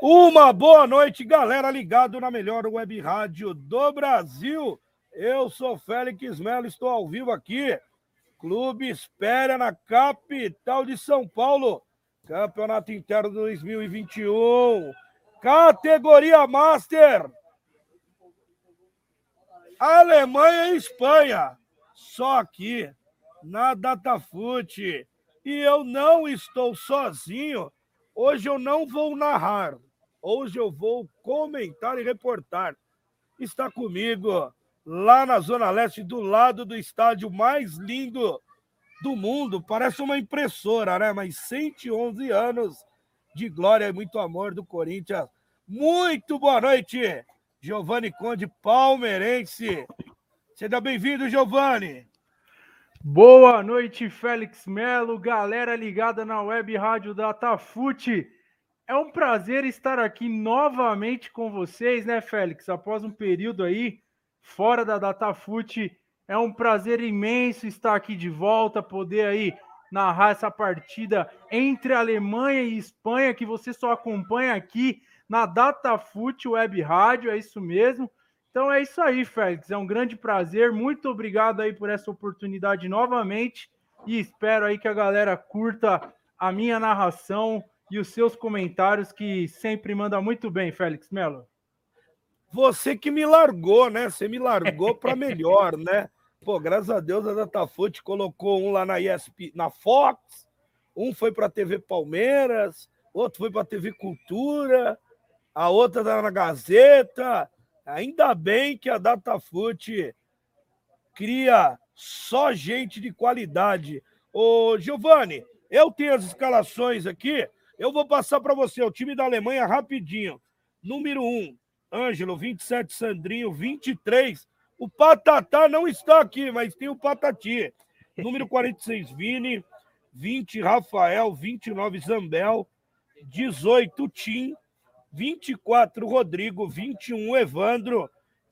Uma boa noite, galera, ligado na melhor web rádio do Brasil. Eu sou Félix Melo, estou ao vivo aqui. Clube Espera na capital de São Paulo. Campeonato Interno 2021. Categoria Master. Alemanha e Espanha. Só aqui na Datafute. E eu não estou sozinho. Hoje eu não vou narrar. Hoje eu vou comentar e reportar. Está comigo lá na Zona Leste, do lado do estádio mais lindo do mundo. Parece uma impressora, né? Mas 111 anos de glória e muito amor do Corinthians. Muito boa noite, Giovanni Conde, palmeirense. Seja bem-vindo, Giovanni. Boa noite, Félix Melo, galera ligada na web rádio Datafute. É um prazer estar aqui novamente com vocês, né, Félix? Após um período aí fora da Datafute, é um prazer imenso estar aqui de volta, poder aí narrar essa partida entre Alemanha e Espanha que você só acompanha aqui na Datafute Web Rádio, é isso mesmo. Então é isso aí, Félix. É um grande prazer. Muito obrigado aí por essa oportunidade novamente e espero aí que a galera curta a minha narração e os seus comentários, que sempre manda muito bem, Félix Melo. Você que me largou, né? Você me largou para melhor, né? Pô, graças a Deus a Datafute colocou um lá na ESP, na Fox, um foi para a TV Palmeiras, outro foi para a TV Cultura, a outra tá na Gazeta. Ainda bem que a Datafute cria só gente de qualidade. Ô, Giovanni, eu tenho as escalações aqui eu vou passar para você o time da Alemanha rapidinho. Número 1, Ângelo, 27, Sandrinho, 23. O Patatá não está aqui, mas tem o Patati. Número 46, Vini, 20, Rafael, 29, Zambel, 18, Tim, 24, Rodrigo, 21, Evandro,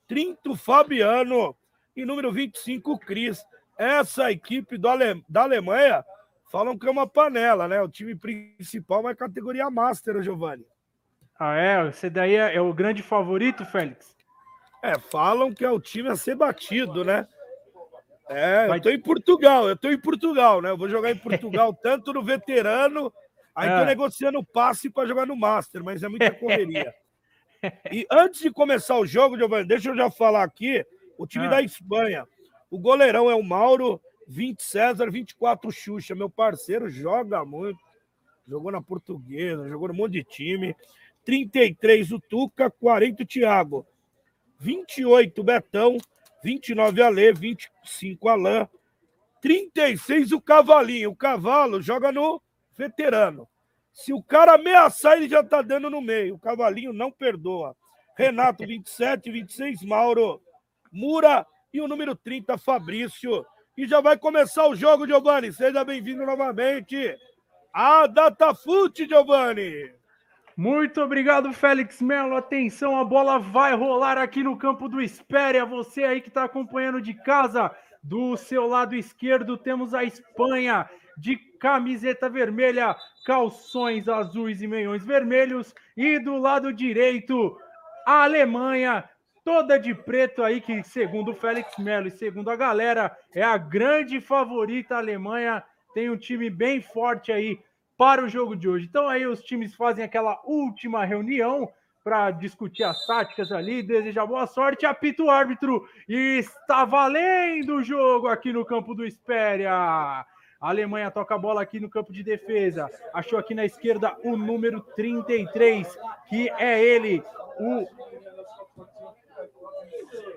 30, Fabiano e número 25, Cris. Essa equipe Ale... da Alemanha Falam que é uma panela, né? O time principal é categoria Master, Giovanni. Ah, é? Você daí é, é o grande favorito, Félix? É, falam que é o time a ser batido, né? É, Vai... eu tô em Portugal, eu tô em Portugal, né? Eu vou jogar em Portugal tanto no veterano, aí é. tô negociando passe para jogar no Master, mas é muita correria. e antes de começar o jogo, Giovanni, deixa eu já falar aqui, o time é. da Espanha. O goleirão é o Mauro, 20 César, 24 Xuxa, meu parceiro, joga muito. Jogou na Portuguesa, jogou no monte de time. 33 o Tuca, 40 o Thiago. 28 o Betão, 29 Alê, 25 Alain. 36 o Cavalinho. O Cavalo joga no veterano. Se o cara ameaçar, ele já tá dando no meio. O Cavalinho não perdoa. Renato, 27, 26 Mauro. Mura e o número 30 Fabrício e já vai começar o jogo, Giovanni. Seja bem-vindo novamente a Datafute, Giovanni. Muito obrigado, Félix Melo. Atenção, a bola vai rolar aqui no campo do Espéria. Você aí que está acompanhando de casa, do seu lado esquerdo temos a Espanha de camiseta vermelha, calções azuis e meiões vermelhos. E do lado direito, a Alemanha toda de preto aí, que segundo o Félix Melo e segundo a galera, é a grande favorita a Alemanha. Tem um time bem forte aí para o jogo de hoje. Então aí os times fazem aquela última reunião para discutir as táticas ali, desejar boa sorte, apita o árbitro e está valendo o jogo aqui no campo do Espéria. A Alemanha toca a bola aqui no campo de defesa. Achou aqui na esquerda o número 33, que é ele, o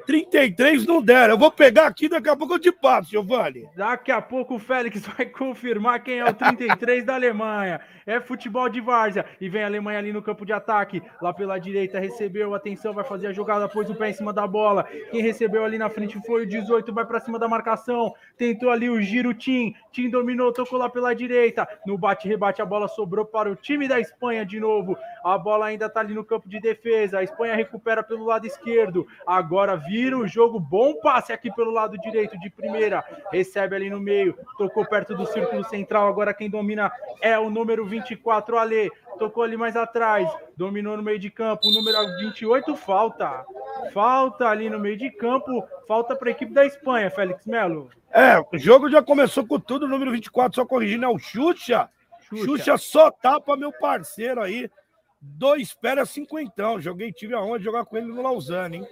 33 não deram. Eu vou pegar aqui, daqui a pouco eu te passo, Giovanni. Daqui a pouco o Félix vai confirmar quem é o 33 da Alemanha. É futebol de várzea. E vem a Alemanha ali no campo de ataque. Lá pela direita, recebeu. Atenção, vai fazer a jogada, pôs o pé em cima da bola. Quem recebeu ali na frente foi o 18, vai para cima da marcação. Tentou ali o giro, Tim. Tim dominou, tocou lá pela direita. No bate-rebate, a bola sobrou para o time da Espanha de novo. A bola ainda tá ali no campo de defesa. A Espanha recupera pelo lado esquerdo. Agora vira vira o jogo. Bom passe aqui pelo lado direito de primeira. Recebe ali no meio. Tocou perto do círculo central. Agora quem domina é o número 24, Ale. Tocou ali mais atrás. Dominou no meio de campo. O número 28, falta. Falta ali no meio de campo. Falta para a equipe da Espanha, Félix Melo. É, o jogo já começou com tudo. O número 24, só corrigindo, é o Xuxa. Xuxa, Xuxa só tapa meu parceiro aí. Dois pera cinquentão. Joguei, tive aonde jogar com ele no Lausanne, hein?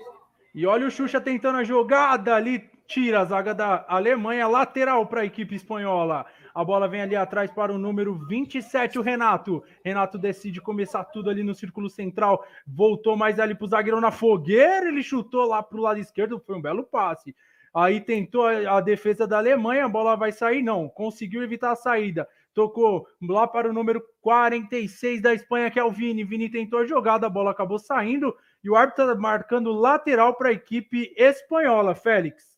E olha o Xuxa tentando a jogada ali, tira a zaga da Alemanha, lateral para a equipe espanhola. A bola vem ali atrás para o número 27, o Renato. Renato decide começar tudo ali no círculo central. Voltou mais ali para o zagueiro na fogueira. Ele chutou lá para o lado esquerdo. Foi um belo passe. Aí tentou a defesa da Alemanha. A bola vai sair? Não. Conseguiu evitar a saída. Tocou lá para o número 46 da Espanha, que é o Vini. Vini tentou a jogada, a bola acabou saindo. E o árbitro está marcando lateral para a equipe espanhola, Félix.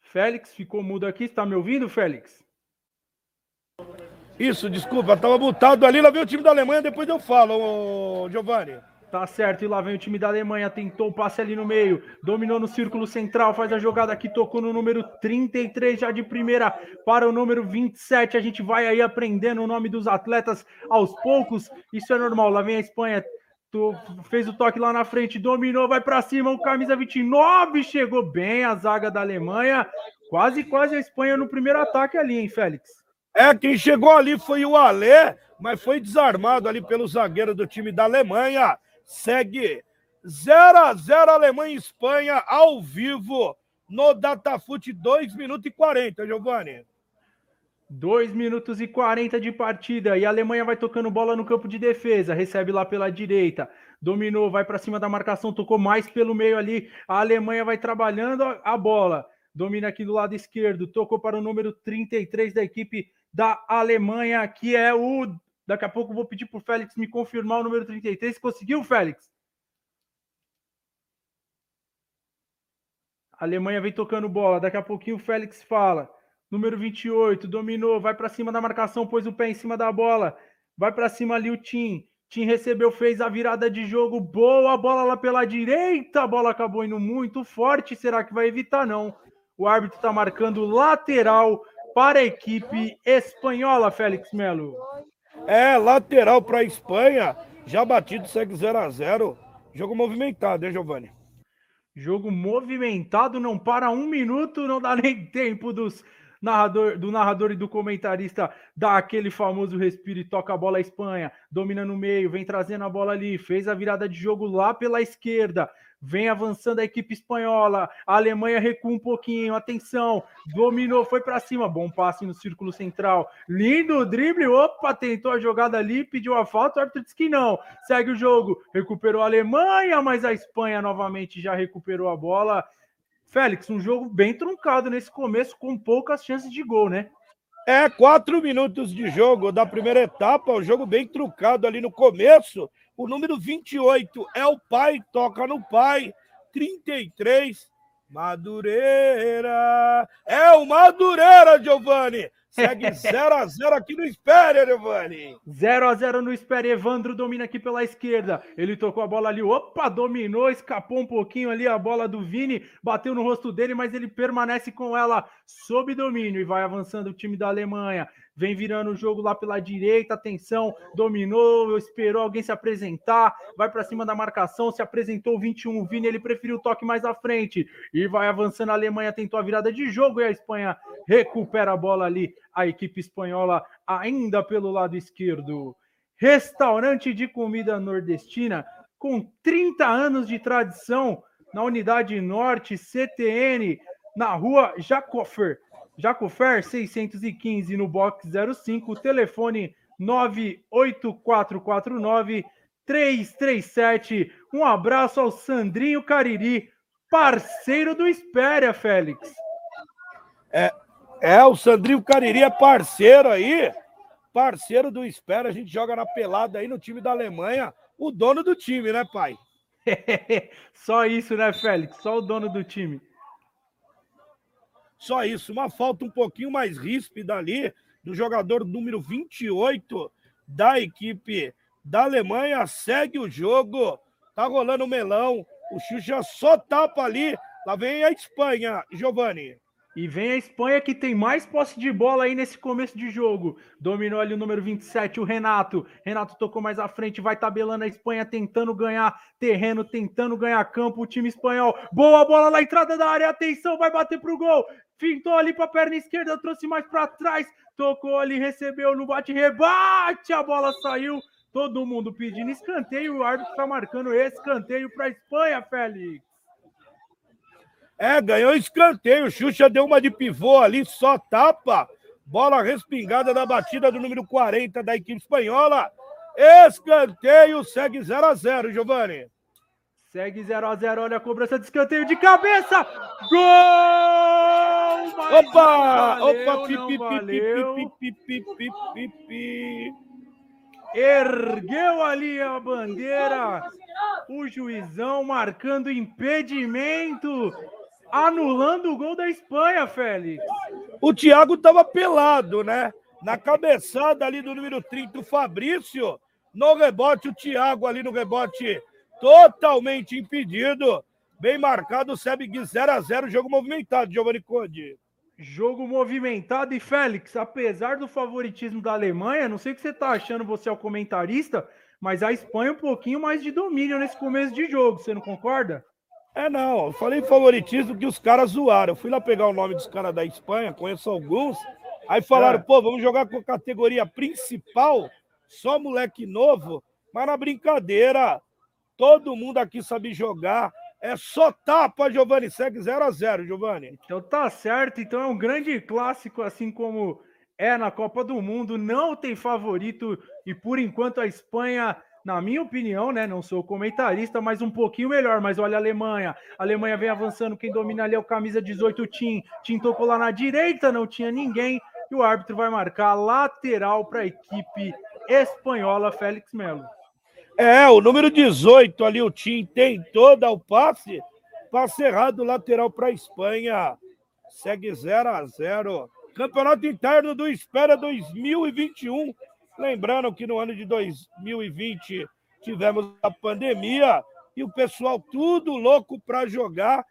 Félix ficou mudo aqui. Está me ouvindo, Félix? Isso, desculpa, estava mutado ali. Lá vem o time da Alemanha, depois eu falo, Giovanni. Tá certo, e lá vem o time da Alemanha, tentou o passe ali no meio, dominou no círculo central, faz a jogada aqui, tocou no número 33 já de primeira para o número 27. A gente vai aí aprendendo o nome dos atletas aos poucos, isso é normal. Lá vem a Espanha, fez o toque lá na frente, dominou, vai para cima, o camisa 29 chegou bem a zaga da Alemanha. Quase, quase a Espanha no primeiro ataque ali, hein, Félix? É, quem chegou ali foi o Alê, mas foi desarmado ali pelo zagueiro do time da Alemanha segue 0 a 0 Alemanha e Espanha ao vivo no Datafute 2 minutos e 40, Giovanni. 2 minutos e 40 de partida e a Alemanha vai tocando bola no campo de defesa, recebe lá pela direita, dominou, vai para cima da marcação, tocou mais pelo meio ali. A Alemanha vai trabalhando a bola, domina aqui do lado esquerdo, tocou para o número 33 da equipe da Alemanha, que é o Daqui a pouco vou pedir para o Félix me confirmar o número 33. Conseguiu, Félix? A Alemanha vem tocando bola. Daqui a pouquinho o Félix fala. Número 28, dominou, vai para cima da marcação, pôs o pé em cima da bola. Vai para cima ali o Tim. Tim recebeu, fez a virada de jogo. Boa bola lá pela direita. A bola acabou indo muito forte. Será que vai evitar? Não. O árbitro está marcando lateral para a equipe espanhola, Félix Melo. É, lateral para a Espanha. Já batido, segue 0 a 0 Jogo movimentado, hein, Giovanni? Jogo movimentado, não para um minuto, não dá nem tempo dos narrador, do narrador e do comentarista dá aquele famoso respiro e toca a bola à Espanha, domina no meio, vem trazendo a bola ali, fez a virada de jogo lá pela esquerda, Vem avançando a equipe espanhola. A Alemanha recua um pouquinho. Atenção. Dominou, foi para cima. Bom passe no círculo central. Lindo drible. Opa, tentou a jogada ali, pediu a falta. O árbitro disse que não. Segue o jogo. Recuperou a Alemanha, mas a Espanha novamente já recuperou a bola. Félix, um jogo bem truncado nesse começo, com poucas chances de gol, né? É, quatro minutos de jogo da primeira etapa, o jogo bem truncado ali no começo. O número 28 é o pai, toca no pai. 33, Madureira. É o Madureira, Giovanni. Segue 0x0 aqui no Espere, Giovanni. 0x0 no Espere. Evandro domina aqui pela esquerda. Ele tocou a bola ali. Opa, dominou, escapou um pouquinho ali a bola do Vini. Bateu no rosto dele, mas ele permanece com ela sob domínio e vai avançando o time da Alemanha vem virando o jogo lá pela direita, atenção, dominou, esperou alguém se apresentar, vai para cima da marcação, se apresentou o 21, o Vini, ele preferiu o toque mais à frente e vai avançando. A Alemanha tentou a virada de jogo e a Espanha recupera a bola ali. A equipe espanhola ainda pelo lado esquerdo. Restaurante de comida nordestina com 30 anos de tradição na Unidade Norte CTN, na rua Jacofer Jacofer 615 no box 05, telefone 98449 337. Um abraço ao Sandrinho Cariri, parceiro do Espéria, Félix. É, é, o Sandrinho Cariri é parceiro aí, parceiro do Espéria. A gente joga na pelada aí no time da Alemanha, o dono do time, né, pai? Só isso, né, Félix? Só o dono do time. Só isso, uma falta um pouquinho mais ríspida ali do jogador número 28 da equipe da Alemanha. Segue o jogo. Tá rolando o melão. O Xuxa só tapa ali. Lá vem a Espanha, Giovanni. E vem a Espanha que tem mais posse de bola aí nesse começo de jogo. Dominou ali o número 27, o Renato. Renato tocou mais à frente, vai tabelando a Espanha, tentando ganhar terreno, tentando ganhar campo. O time espanhol. Boa bola na entrada da área. Atenção, vai bater pro gol. Fintou ali para a perna esquerda, trouxe mais para trás. Tocou ali, recebeu no bate-rebate. A bola saiu. Todo mundo pedindo escanteio. O árbitro está marcando escanteio para a Espanha, Félix. É, ganhou escanteio. O Xuxa deu uma de pivô ali, só tapa. Bola respingada da batida do número 40 da equipe espanhola. Escanteio, segue 0 a 0 Giovanni. Segue 0 a 0 olha a cobrança de escanteio de cabeça. Gol! Opa! Opa! Pipi, pipi, pipi, pipi, pipi. Ergueu ali a bandeira. O juizão marcando impedimento anulando o gol da Espanha, Félix. O Thiago estava pelado, né? Na cabeçada ali do número 30, o Fabrício. No rebote, o Thiago ali no rebote totalmente impedido. Bem marcado, o Sebig 0 a 0 jogo movimentado, Giovanni Conde. Jogo movimentado e Félix, apesar do favoritismo da Alemanha, não sei o que você está achando, você é o comentarista, mas a Espanha um pouquinho mais de domínio nesse começo de jogo, você não concorda? É, não. Eu falei favoritismo que os caras zoaram. Eu fui lá pegar o nome dos caras da Espanha, conheço alguns. Aí falaram, é. pô, vamos jogar com a categoria principal, só moleque novo. Mas na brincadeira, todo mundo aqui sabe jogar. É só tapa, Giovanni. Segue 0 a 0 Giovanni. Então tá certo. Então é um grande clássico, assim como é na Copa do Mundo. Não tem favorito. E por enquanto a Espanha na minha opinião, né? Não sou comentarista, mas um pouquinho melhor. Mas olha a Alemanha. A Alemanha vem avançando. Quem domina ali é o camisa 18, Tim. Tim tocou lá na direita, não tinha ninguém. E o árbitro vai marcar lateral para a equipe espanhola, Félix Melo. É, o número 18 ali, o Tim tentou dar o passe. Passe errado, lateral para a Espanha. Segue 0 a 0 Campeonato Interno do Espera 2021 Lembrando que no ano de 2020 tivemos a pandemia e o pessoal tudo louco para jogar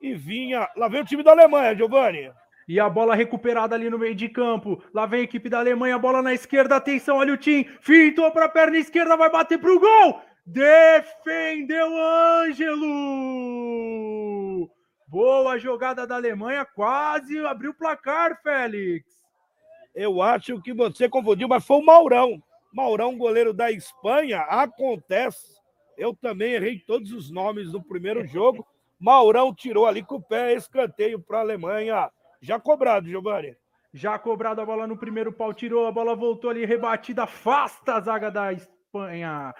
e vinha. Lá vem o time da Alemanha, Giovanni. E a bola recuperada ali no meio de campo. Lá vem a equipe da Alemanha, bola na esquerda. Atenção, olha o Tim. Fintou para a perna esquerda, vai bater para o gol. Defendeu Ângelo. Boa jogada da Alemanha, quase abriu o placar, Félix. Eu acho que você confundiu, mas foi o Maurão. Maurão, goleiro da Espanha, acontece. Eu também errei todos os nomes no primeiro jogo. Maurão tirou ali com o pé, escanteio para a Alemanha. Já cobrado, Giovanni. Já cobrado a bola no primeiro pau, tirou, a bola voltou ali, rebatida, afasta a zaga da Espanha.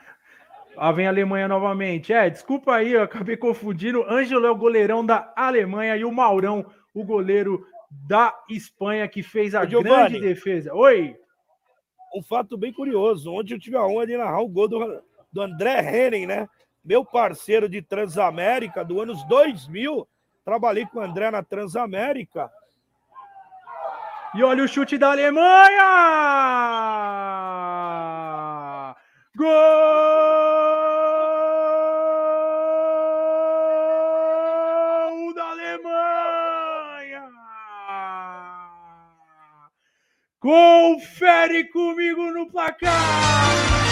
Lá vem a Alemanha novamente. É, desculpa aí, eu acabei confundindo. Ângelo é o goleirão da Alemanha e o Maurão, o goleiro da Espanha que fez a grande defesa. Oi. Um fato bem curioso. Ontem eu tive a honra de narrar o gol do, do André Henning, né? Meu parceiro de Transamérica do anos 2000. Trabalhei com o André na Transamérica. E olha o chute da Alemanha! Gol! Confere comigo no placar!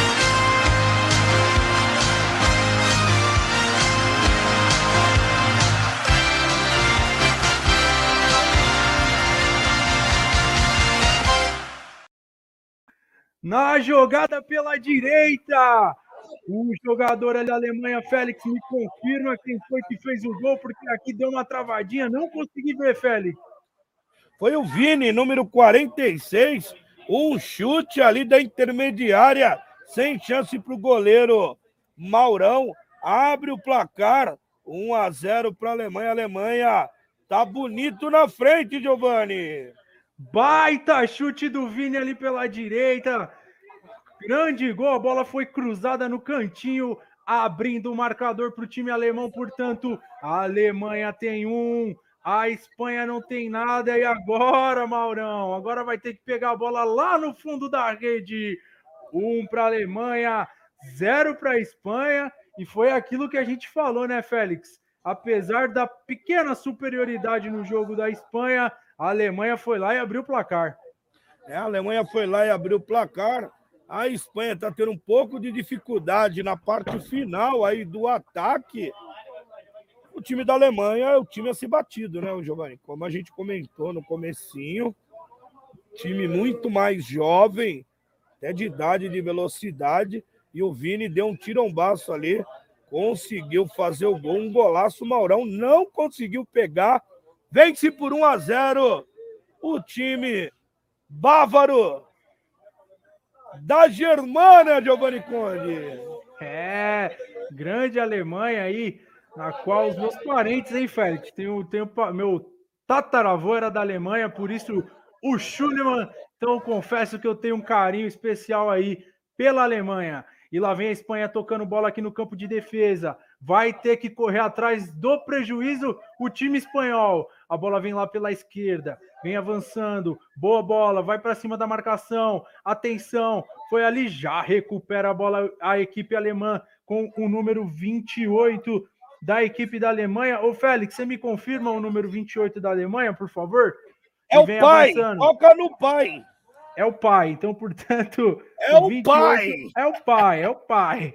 Na jogada pela direita, o jogador da Alemanha, Félix, me confirma quem foi que fez o gol, porque aqui deu uma travadinha, não consegui ver, Félix. Foi o Vini, número 46. Um chute ali da intermediária, sem chance para o goleiro Maurão. Abre o placar, 1 a 0 para a Alemanha. Alemanha tá bonito na frente, Giovanni. Baita chute do Vini ali pela direita. Grande gol, a bola foi cruzada no cantinho, abrindo o marcador para o time alemão. Portanto, a Alemanha tem um, A Espanha não tem nada. E agora, Maurão? Agora vai ter que pegar a bola lá no fundo da rede. Um para a Alemanha, zero para a Espanha. E foi aquilo que a gente falou, né, Félix? Apesar da pequena superioridade no jogo da Espanha, a Alemanha foi lá e abriu o placar. É, a Alemanha foi lá e abriu o placar. A Espanha está tendo um pouco de dificuldade na parte final aí do ataque. O time da Alemanha é o time a ser batido, né, Giovanni? Como a gente comentou no comecinho, time muito mais jovem, até de idade de velocidade, e o Vini deu um tirombaço ali, conseguiu fazer o gol, um golaço, o Maurão não conseguiu pegar, vence por 1 a 0 o time bávaro da Germânia, Giovanni Conde. É, grande Alemanha aí, na qual os meus parentes, hein, Félix? Tem o, tem o, meu tataravô era da Alemanha, por isso o Schulemann. Então, confesso que eu tenho um carinho especial aí pela Alemanha. E lá vem a Espanha tocando bola aqui no campo de defesa. Vai ter que correr atrás do prejuízo o time espanhol. A bola vem lá pela esquerda, vem avançando. Boa bola, vai para cima da marcação. Atenção, foi ali, já recupera a bola a equipe alemã com o número 28 da equipe da Alemanha. Ô, Félix, você me confirma o número 28 da Alemanha, por favor? É o pai, avançando. toca no pai. É o pai, então, portanto. É o, o pai! É o pai, é o pai.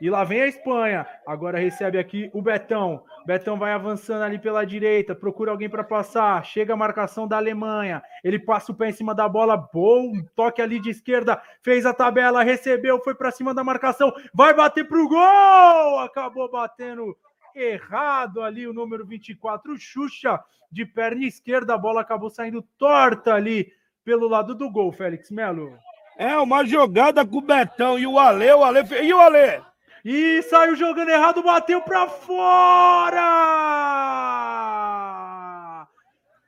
E lá vem a Espanha. Agora recebe aqui o Betão. Betão vai avançando ali pela direita, procura alguém para passar. Chega a marcação da Alemanha. Ele passa o pé em cima da bola. Bom toque ali de esquerda. Fez a tabela, recebeu, foi para cima da marcação. Vai bater pro gol! Acabou batendo errado ali o número 24, o Xuxa de perna esquerda. A bola acabou saindo torta ali pelo lado do gol, Félix Melo. É uma jogada com o Betão e o Ale, o Ale e o Ale e saiu jogando errado, bateu para fora!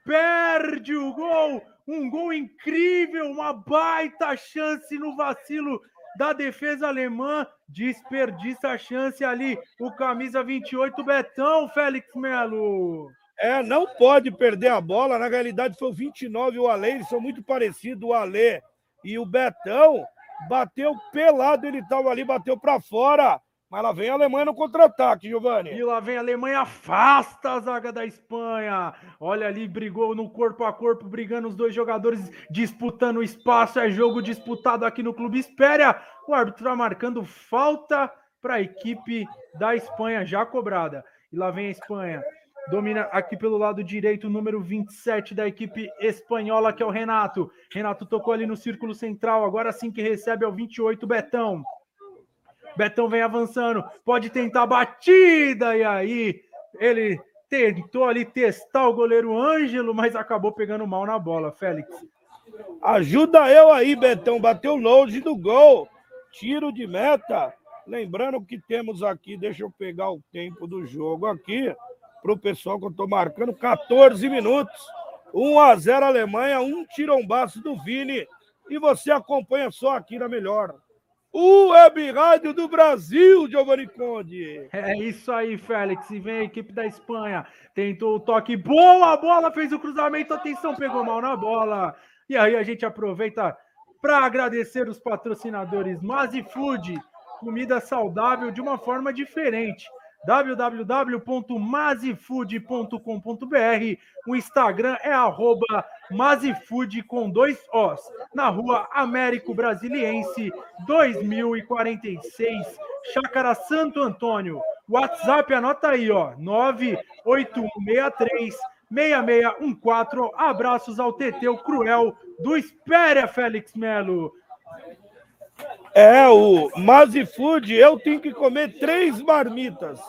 Perde o gol, um gol incrível, uma baita chance no vacilo da defesa alemã, desperdiça a chance ali, o camisa 28 Betão, Félix Melo. É, não pode perder a bola, na realidade foi o 29 o Ale, eles são muito parecidos, o Ale e o Betão, bateu pelado, ele estava ali, bateu para fora. Mas lá vem a Alemanha no contra-ataque, Giovanni. E lá vem a Alemanha, afasta a zaga da Espanha. Olha ali, brigou no corpo a corpo, brigando os dois jogadores, disputando o espaço. É jogo disputado aqui no Clube Espéria. O árbitro está marcando falta para a equipe da Espanha, já cobrada. E lá vem a Espanha. Domina aqui pelo lado direito o número 27 da equipe espanhola, que é o Renato. Renato tocou ali no círculo central, agora sim que recebe é o 28, Betão. Betão vem avançando, pode tentar batida, e aí ele tentou ali testar o goleiro Ângelo, mas acabou pegando mal na bola, Félix. Ajuda eu aí, Betão, bateu longe do gol, tiro de meta. Lembrando que temos aqui, deixa eu pegar o tempo do jogo aqui para o pessoal que eu estou marcando. 14 minutos. 1 a 0 Alemanha, um tirombaço do Vini. E você acompanha só aqui na melhor. O Web Rádio do Brasil, Giovanni Conde. É isso aí, Félix. E vem a equipe da Espanha. Tentou o toque. Boa bola, fez o cruzamento. Atenção, pegou mal na bola. E aí a gente aproveita para agradecer os patrocinadores Mazi Food, comida saudável de uma forma diferente www.mazifood.com.br. O Instagram é arroba Mazifood com dois Os, na rua Américo Brasiliense 2046, Chácara Santo Antônio. WhatsApp, anota aí, ó, 98163 6614. Abraços ao Teteu Cruel do Espéria, Félix Melo. É, o Mazi Food, eu tenho que comer três marmitas.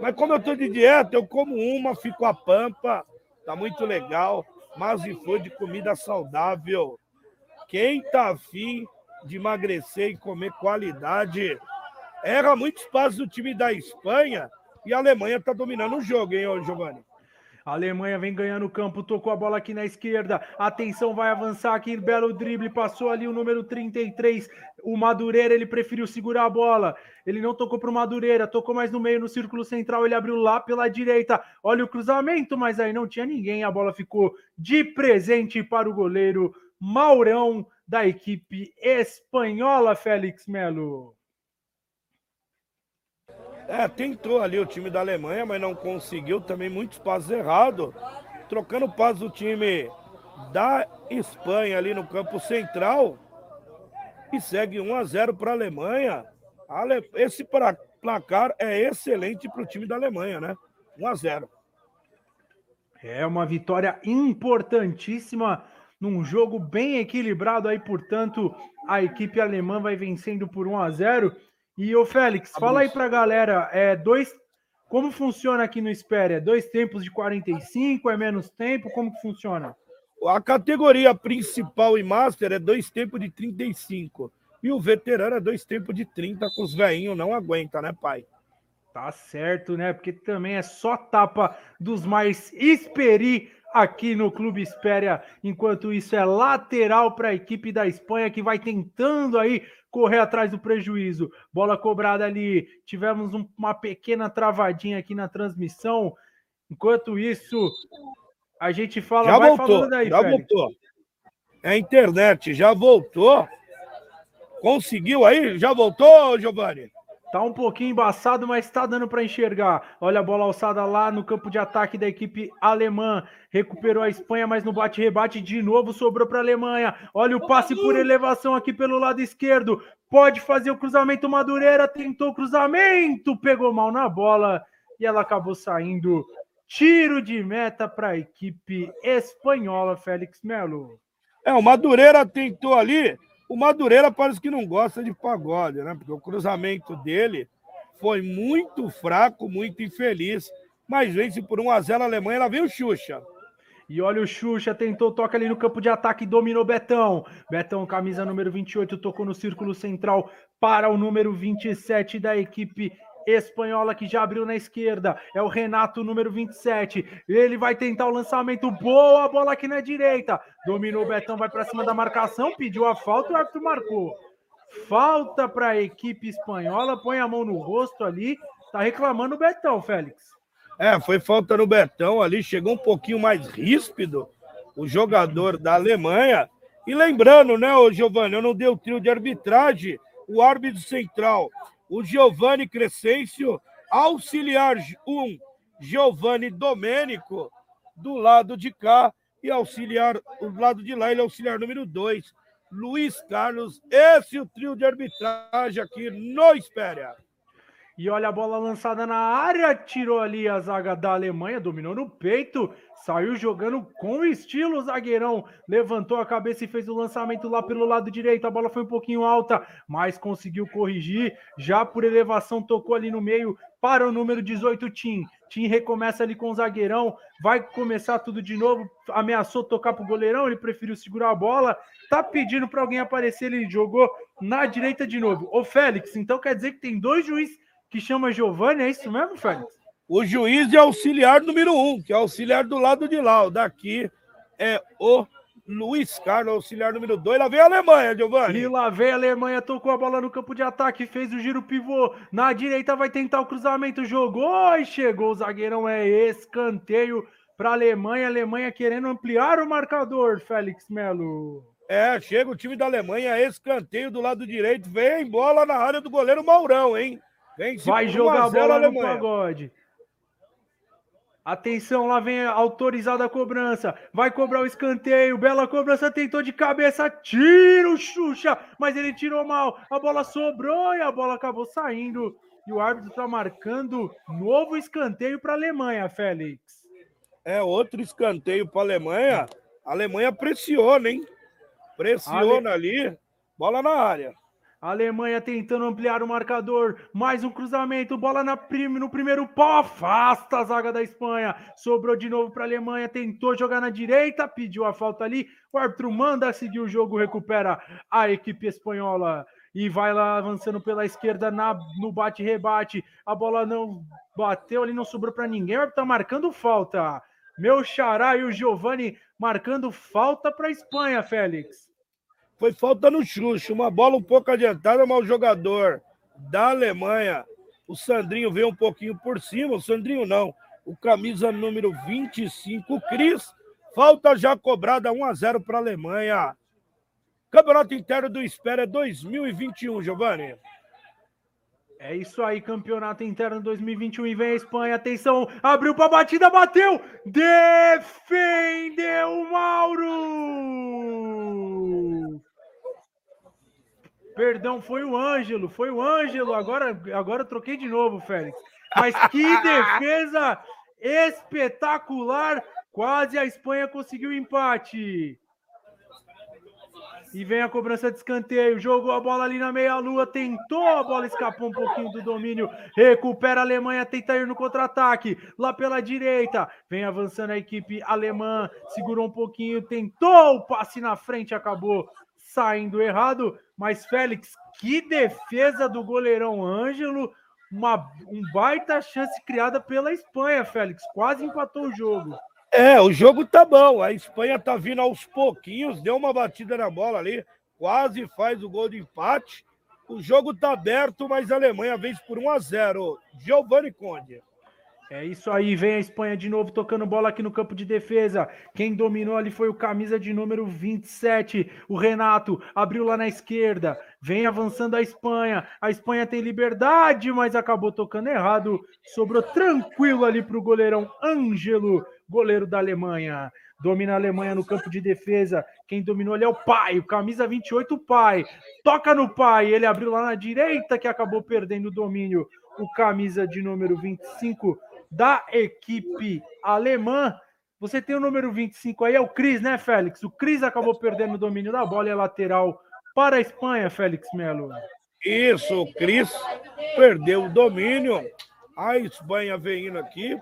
Mas como eu tô de dieta, eu como uma, fico a pampa. Tá muito legal. Mazi Food, comida saudável. Quem tá afim de emagrecer e comer qualidade, erra muito espaço do time da Espanha e a Alemanha tá dominando o jogo, hein, Giovanni? A Alemanha vem ganhando o campo, tocou a bola aqui na esquerda. Atenção, vai avançar aqui, belo drible, passou ali o número 33, o Madureira, ele preferiu segurar a bola. Ele não tocou para o Madureira, tocou mais no meio, no círculo central, ele abriu lá pela direita. Olha o cruzamento, mas aí não tinha ninguém. A bola ficou de presente para o goleiro Maurão da equipe espanhola, Félix Melo. É, tentou ali o time da Alemanha, mas não conseguiu. Também muitos passos errados. Trocando passos do time da Espanha ali no campo central. E segue 1 a 0 para a Alemanha. Esse placar é excelente para o time da Alemanha, né? 1 a 0. É uma vitória importantíssima num jogo bem equilibrado aí, portanto, a equipe alemã vai vencendo por 1 a 0 e o Félix, fala aí pra galera, é dois como funciona aqui no Espere? É dois tempos de 45, é menos tempo? Como que funciona? A categoria principal e master é dois tempos de 35. E o veterano é dois tempos de 30, com os veinhos não aguenta, né, pai? Tá certo, né? Porque também é só tapa dos mais esperi aqui no Clube Espéria. Enquanto isso é lateral para a equipe da Espanha que vai tentando aí correr atrás do prejuízo. Bola cobrada ali. Tivemos um, uma pequena travadinha aqui na transmissão. Enquanto isso, a gente fala. Já voltou. Daí, já Félix. voltou. É a internet, já voltou. Conseguiu aí? Já voltou, Giovanni? Tá um pouquinho embaçado, mas está dando para enxergar. Olha a bola alçada lá no campo de ataque da equipe alemã. Recuperou a Espanha, mas no bate-rebate de novo sobrou para a Alemanha. Olha o passe por elevação aqui pelo lado esquerdo. Pode fazer o cruzamento. Madureira tentou o cruzamento, pegou mal na bola e ela acabou saindo. Tiro de meta para a equipe espanhola, Félix Melo. É, o Madureira tentou ali, o Madureira parece que não gosta de pagode, né? Porque o cruzamento dele foi muito fraco, muito infeliz. Mas vence por 1 a 0 a Alemanha, lá vem o Xuxa. E olha o Xuxa, tentou, toca ali no campo de ataque, dominou Betão. Betão, camisa número 28, tocou no círculo central para o número 27 da equipe espanhola que já abriu na esquerda. É o Renato, número 27. Ele vai tentar o lançamento. Boa bola aqui na direita. Dominou o Betão, vai para cima da marcação, pediu a falta e o árbitro marcou. Falta para a equipe espanhola. Põe a mão no rosto ali. Tá reclamando o Betão, Félix. É, foi falta no Betão ali. Chegou um pouquinho mais ríspido o jogador da Alemanha. E lembrando, né, Giovanni, eu não dei o trio de arbitragem. O árbitro central o Giovanni Crescêncio, auxiliar 1, um, Giovanni Domênico, do lado de cá, e auxiliar, do lado de lá, ele é auxiliar número 2, Luiz Carlos. Esse é o trio de arbitragem aqui no Espéria. E olha a bola lançada na área, tirou ali a zaga da Alemanha, dominou no peito, saiu jogando com estilo zagueirão, levantou a cabeça e fez o lançamento lá pelo lado direito. A bola foi um pouquinho alta, mas conseguiu corrigir. Já por elevação, tocou ali no meio para o número 18, Tim. Tim recomeça ali com o zagueirão, vai começar tudo de novo. Ameaçou tocar para o goleirão, ele preferiu segurar a bola. Tá pedindo para alguém aparecer, ele jogou na direita de novo. Ô Félix, então quer dizer que tem dois juízes que chama Giovanni, é isso mesmo, Félix? O juiz é auxiliar número um, que é auxiliar do lado de lá. O daqui é o Luiz Carlos, auxiliar número dois. Lá vem a Alemanha, Giovanni. E lá vem a Alemanha, tocou a bola no campo de ataque, fez o giro pivô. Na direita vai tentar o cruzamento, jogou e chegou. O zagueirão é escanteio para a Alemanha. A Alemanha querendo ampliar o marcador, Félix Melo. É, chega o time da Alemanha, escanteio do lado direito, vem bola na área do goleiro Maurão, hein? Vai jogar a bola no pagode. Atenção, lá vem autorizada a cobrança. Vai cobrar o escanteio. Bela cobrança, tentou de cabeça. Tira o Xuxa, mas ele tirou mal. A bola sobrou e a bola acabou saindo. E o árbitro está marcando novo escanteio para a Alemanha, Félix. É outro escanteio para a Alemanha. A Alemanha pressiona, hein? Pressiona Ale... ali. Bola na área. Alemanha tentando ampliar o marcador. Mais um cruzamento. Bola na prim no primeiro pau. Afasta a zaga da Espanha. Sobrou de novo para a Alemanha. Tentou jogar na direita. Pediu a falta ali. O árbitro manda seguir o jogo. Recupera a equipe espanhola. E vai lá avançando pela esquerda na, no bate-rebate. A bola não bateu ali, não sobrou para ninguém. O árbitro está marcando falta. meu xará e o Giovani marcando falta para a Espanha, Félix. Foi falta no Xuxa, uma bola um pouco adiantada, mas o jogador da Alemanha, o Sandrinho veio um pouquinho por cima, o Sandrinho não, o camisa número 25, o Cris, falta já cobrada 1 a 0 para a Alemanha. Campeonato Interno do Espera 2021, Giovanni. É isso aí, campeonato interno 2021 e vem a Espanha. Atenção, abriu para batida, bateu, defendeu Mauro. Perdão, foi o Ângelo, foi o Ângelo. Agora, agora troquei de novo, Félix. Mas que defesa espetacular! Quase a Espanha conseguiu empate. E vem a cobrança de escanteio. Jogou a bola ali na meia-lua. Tentou, a bola escapou um pouquinho do domínio. Recupera a Alemanha, tenta ir no contra-ataque. Lá pela direita. Vem avançando a equipe alemã. Segurou um pouquinho. Tentou o passe na frente. Acabou saindo errado. Mas Félix, que defesa do goleirão Ângelo. Uma um baita chance criada pela Espanha, Félix. Quase empatou o jogo. É, o jogo tá bom. A Espanha tá vindo aos pouquinhos, deu uma batida na bola ali, quase faz o gol de empate. O jogo tá aberto, mas a Alemanha vence por 1 a 0. Giovanni Conde. É isso aí, vem a Espanha de novo tocando bola aqui no campo de defesa. Quem dominou ali foi o camisa de número 27, o Renato, abriu lá na esquerda. Vem avançando a Espanha. A Espanha tem liberdade, mas acabou tocando errado. Sobrou tranquilo ali para o goleirão Ângelo goleiro da Alemanha. Domina a Alemanha no campo de defesa. Quem dominou ali é o pai, o camisa 28, o pai. Toca no pai, ele abriu lá na direita que acabou perdendo o domínio. O camisa de número 25 da equipe alemã. Você tem o número 25 aí, é o Cris, né, Félix? O Cris acabou perdendo o domínio da bola e é lateral para a Espanha, Félix Melo. Isso, o Cris perdeu o domínio. A Espanha vem indo aqui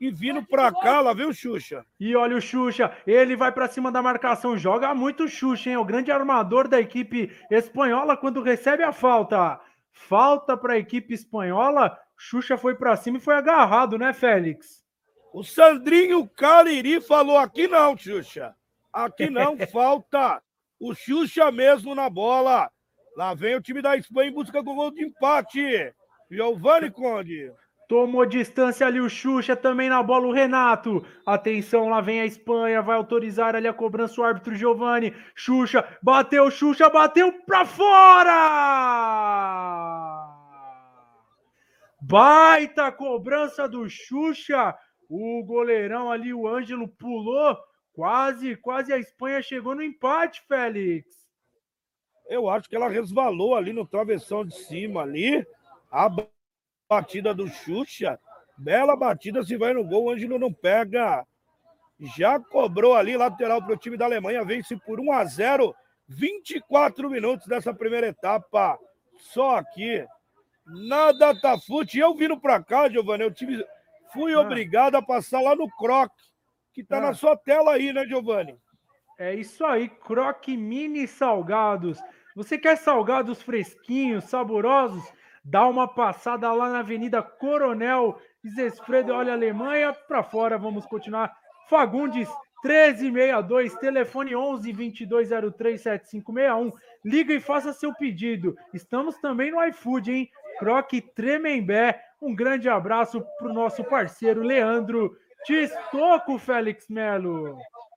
e vindo pra cá, lá vem o Xuxa. E olha o Xuxa, ele vai para cima da marcação, joga muito Xuxa, hein? É o grande armador da equipe espanhola quando recebe a falta. Falta para a equipe espanhola, Xuxa foi para cima e foi agarrado, né, Félix? O Sandrinho Cariri falou: aqui não, Xuxa. Aqui não, falta. O Xuxa mesmo na bola. Lá vem o time da Espanha em busca do gol de empate. Giovanni Conde. Tomou distância ali o Xuxa, também na bola o Renato. Atenção, lá vem a Espanha, vai autorizar ali a cobrança o árbitro Giovani. Xuxa, bateu, Xuxa, bateu pra fora! Baita cobrança do Xuxa. O goleirão ali, o Ângelo, pulou. Quase, quase a Espanha chegou no empate, Félix. Eu acho que ela resvalou ali no travessão de cima ali. A batida do Xuxa. Bela batida, se vai no gol, o Ângelo não pega. Já cobrou ali, lateral para o time da Alemanha, vence por 1 a 0 24 minutos dessa primeira etapa. Só aqui, na Datafute. Eu vindo para cá, Giovanni, eu tive, fui ah. obrigado a passar lá no Croc, que está ah. na sua tela aí, né, Giovanni? É isso aí, Croc Mini Salgados. Você quer salgados fresquinhos, saborosos? dá uma passada lá na Avenida Coronel Zesfredo, olha Alemanha, para fora, vamos continuar. Fagundes 1362, telefone 11 2203 7561. Liga e faça seu pedido. Estamos também no iFood, hein? Croque Tremembé. Um grande abraço para o nosso parceiro Leandro Tistoco, Félix Melo.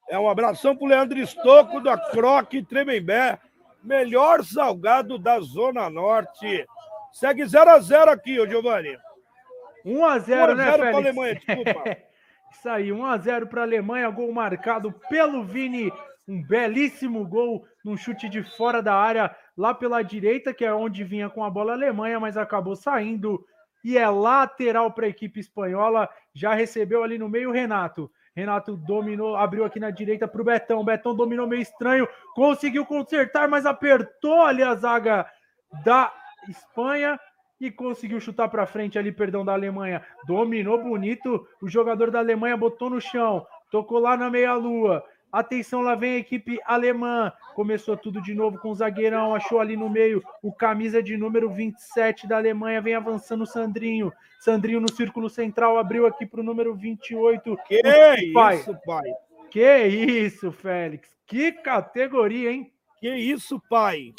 É um abração para o Leandro Estocco da Croque Tremembé, melhor salgado da Zona Norte. Segue 0x0 aqui, ô Giovanni. 1x0, né, 1x0 para a Alemanha, desculpa. Isso aí, 1x0 para a Alemanha, gol marcado pelo Vini. Um belíssimo gol num chute de fora da área, lá pela direita, que é onde vinha com a bola a Alemanha, mas acabou saindo. E é lateral para a equipe espanhola. Já recebeu ali no meio o Renato. Renato dominou, abriu aqui na direita para o Betão. Betão dominou meio estranho, conseguiu consertar, mas apertou ali a zaga da Espanha e conseguiu chutar para frente ali, perdão, da Alemanha. Dominou bonito, o jogador da Alemanha botou no chão, tocou lá na meia-lua. Atenção, lá vem a equipe alemã. Começou tudo de novo com o zagueirão. Achou ali no meio o camisa de número 27 da Alemanha. Vem avançando o Sandrinho. Sandrinho no círculo central. Abriu aqui para o número 28. Que o pai. isso, pai? Que isso, Félix. Que categoria, hein? Que isso, pai?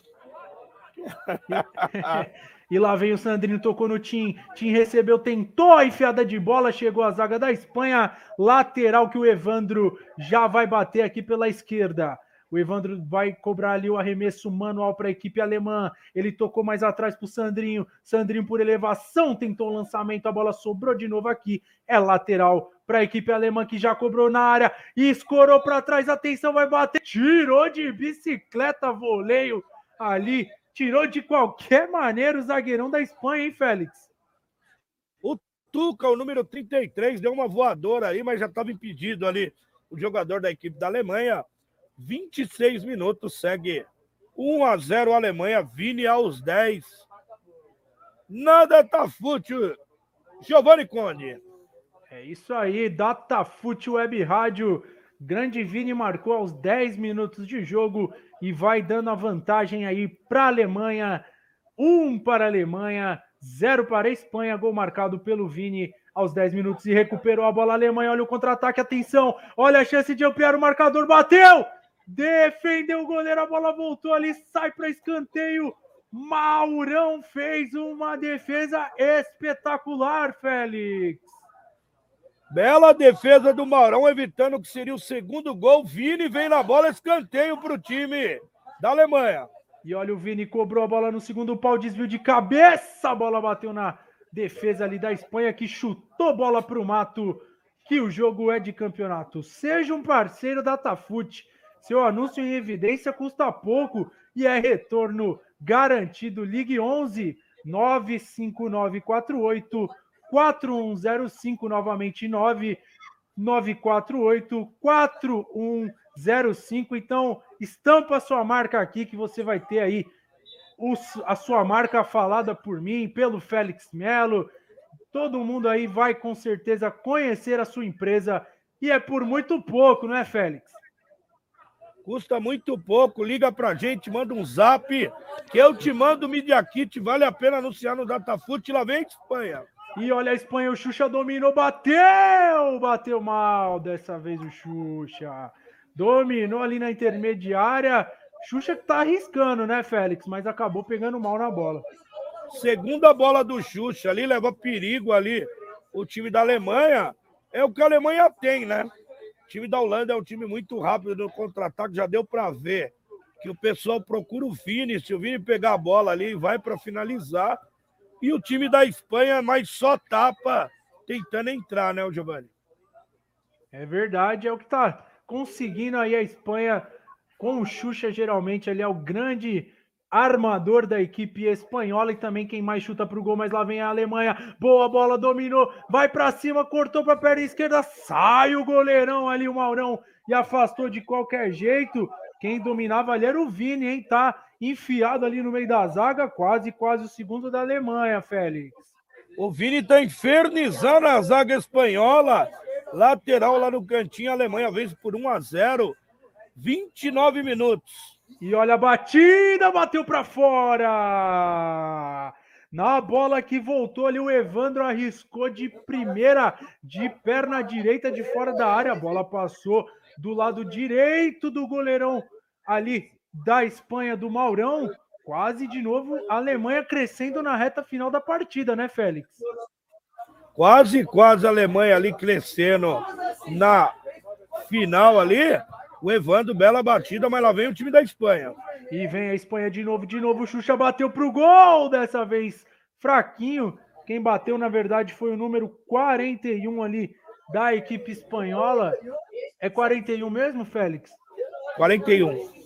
E lá vem o Sandrinho, tocou no Tim. Tim recebeu, tentou a enfiada de bola, chegou a zaga da Espanha. Lateral que o Evandro já vai bater aqui pela esquerda. O Evandro vai cobrar ali o arremesso manual para a equipe alemã. Ele tocou mais atrás para o Sandrinho. Sandrinho, por elevação, tentou o lançamento. A bola sobrou de novo aqui. É lateral para a equipe alemã que já cobrou na área. E escorou para trás. Atenção, vai bater. Tirou de bicicleta, voleio ali tirou de qualquer maneira o zagueirão da Espanha, hein, Félix? O Tuca, o número 33, deu uma voadora aí, mas já estava impedido ali o jogador da equipe da Alemanha. 26 minutos, segue 1 a 0 Alemanha, Vini aos 10. Nada tá fútil. Giovanni Conde. É isso aí, Datafute Web Rádio. Grande Vini marcou aos 10 minutos de jogo e vai dando a vantagem aí para a Alemanha. Um para a Alemanha, zero para a Espanha. Gol marcado pelo Vini aos 10 minutos e recuperou a bola. A Alemanha, olha o contra-ataque, atenção. Olha a chance de ampliar o marcador, bateu! Defendeu o goleiro, a bola voltou ali, sai para escanteio. Maurão fez uma defesa espetacular, Félix. Bela defesa do Maurão, evitando que seria o segundo gol. Vini vem na bola, escanteio para o time da Alemanha. E olha, o Vini cobrou a bola no segundo pau, desvio de cabeça. A bola bateu na defesa ali da Espanha, que chutou bola para o mato. Que o jogo é de campeonato. Seja um parceiro da Tafute. Seu anúncio em evidência custa pouco e é retorno garantido. Ligue 11 95948 4105, novamente 9948 4105. Então, estampa a sua marca aqui que você vai ter aí a sua marca falada por mim, pelo Félix Melo. Todo mundo aí vai com certeza conhecer a sua empresa e é por muito pouco, não é, Félix? Custa muito pouco, liga pra gente, manda um zap, que eu te mando o Media Kit, vale a pena anunciar no Datafute, lá vem Espanha. E olha a Espanha, o Xuxa dominou, bateu! Bateu mal dessa vez o Xuxa. Dominou ali na intermediária. Xuxa que tá arriscando, né, Félix? Mas acabou pegando mal na bola. Segunda bola do Xuxa ali, leva perigo ali. O time da Alemanha é o que a Alemanha tem, né? O time da Holanda é um time muito rápido no contra-ataque, já deu para ver que o pessoal procura o Vini. Se o Vini pegar a bola ali, vai para finalizar e o time da Espanha, mas só tapa tentando entrar, né, Giovanni? É verdade, é o que tá conseguindo aí a Espanha com o Xuxa, geralmente ali é o grande armador da equipe espanhola e também quem mais chuta pro gol, mas lá vem a Alemanha. Boa bola, dominou, vai para cima, cortou para perna esquerda, sai o goleirão ali, o Maurão, e afastou de qualquer jeito. Quem dominava ali era o Vini, hein? Tá enfiado ali no meio da zaga, quase, quase o segundo da Alemanha, Félix. O Vini tá infernizando a zaga espanhola. Lateral lá no cantinho, a Alemanha vence por 1 a 0. 29 minutos. E olha a batida, bateu para fora. Na bola que voltou ali, o Evandro arriscou de primeira, de perna direita, de fora da área. A bola passou do lado direito do goleirão ali da Espanha do Maurão, quase de novo a Alemanha crescendo na reta final da partida, né, Félix? Quase, quase a Alemanha ali crescendo na final ali. O Evandro, bela batida, mas lá vem o time da Espanha. E vem a Espanha de novo, de novo. O Xuxa bateu pro gol, dessa vez fraquinho. Quem bateu, na verdade, foi o número 41 ali da equipe espanhola. É 41 mesmo, Félix? 41.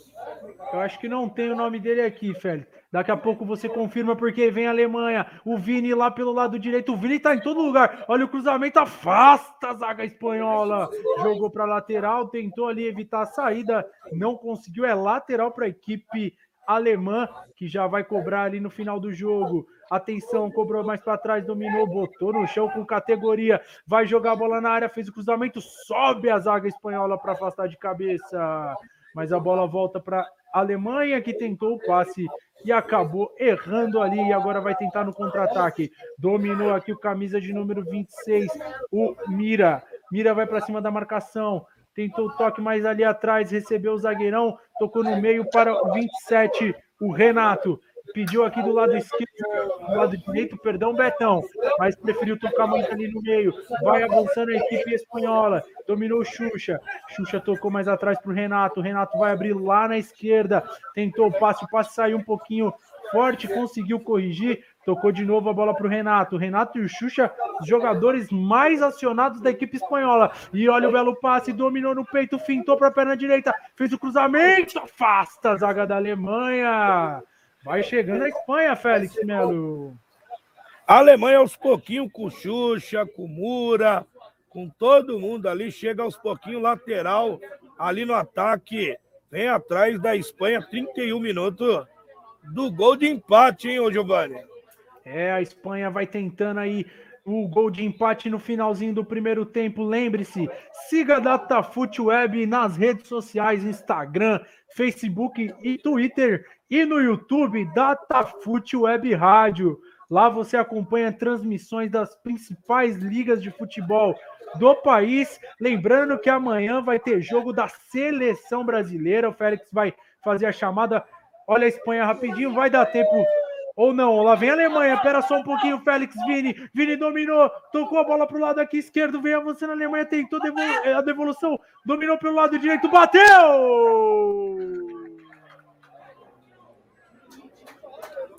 Eu acho que não tem o nome dele aqui, Félix. Daqui a pouco você confirma porque vem a Alemanha. O Vini lá pelo lado direito. O Vini tá em todo lugar. Olha o cruzamento, afasta a zaga espanhola. Jogou para lateral, tentou ali evitar a saída, não conseguiu. É lateral para a equipe alemã, que já vai cobrar ali no final do jogo. Atenção, cobrou mais para trás, dominou, botou no chão com categoria. Vai jogar a bola na área, fez o cruzamento, sobe a zaga espanhola para afastar de cabeça. Mas a bola volta para Alemanha, que tentou o passe e acabou errando ali e agora vai tentar no contra-ataque. Dominou aqui o camisa de número 26, o Mira. Mira vai para cima da marcação. Tentou o toque mais ali atrás, recebeu o zagueirão, tocou no meio para o 27, o Renato pediu aqui do lado esquerdo, do lado direito, perdão, Betão, mas preferiu tocar muito ali no meio. Vai avançando a equipe espanhola, dominou Xuxa. Xuxa tocou mais atrás para o Renato. Renato vai abrir lá na esquerda, tentou o passe, o passe saiu um pouquinho forte, conseguiu corrigir. Tocou de novo a bola para o Renato. Renato e o Xuxa, os jogadores mais acionados da equipe espanhola. E olha o belo passe, dominou no peito, fintou para a perna direita, fez o cruzamento, afasta a zaga da Alemanha. Vai chegando a Espanha, Félix Melo. A Alemanha aos pouquinhos com Xuxa, com Mura, com todo mundo ali, chega aos pouquinhos lateral, ali no ataque, vem atrás da Espanha, 31 minutos do gol de empate, hein, ô Giovanni? É, a Espanha vai tentando aí o gol de empate no finalzinho do primeiro tempo. Lembre-se, siga a Datafute Web nas redes sociais, Instagram, Facebook e Twitter e no YouTube Datafute Web Rádio. Lá você acompanha transmissões das principais ligas de futebol do país. Lembrando que amanhã vai ter jogo da seleção brasileira. O Félix vai fazer a chamada. Olha a Espanha rapidinho, vai dar tempo ou não? Lá vem a Alemanha, pera só um pouquinho, Félix Vini. Vini dominou, tocou a bola para o lado aqui esquerdo, vem avançando a Alemanha, tentou a devolução, dominou pelo lado direito, bateu!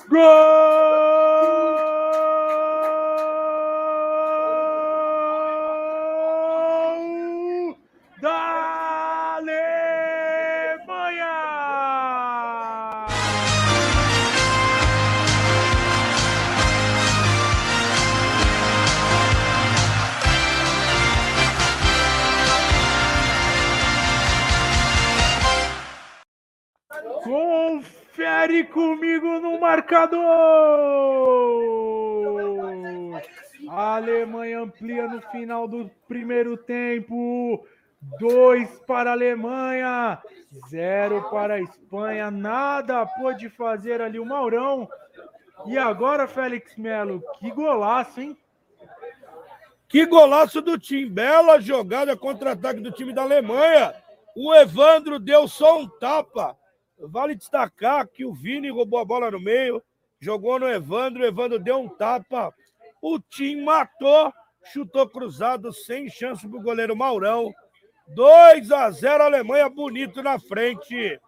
Gol! Comigo no marcador! A Alemanha amplia no final do primeiro tempo. Dois para a Alemanha, zero para a Espanha. Nada pôde fazer ali o Maurão. E agora, Félix Melo, que golaço, hein? Que golaço do time. Bela jogada contra-ataque do time da Alemanha. O Evandro deu só um tapa Vale destacar que o Vini roubou a bola no meio, jogou no Evandro, o Evandro deu um tapa, o Tim matou, chutou cruzado, sem chance para o goleiro Maurão. 2 a 0 Alemanha bonito na frente.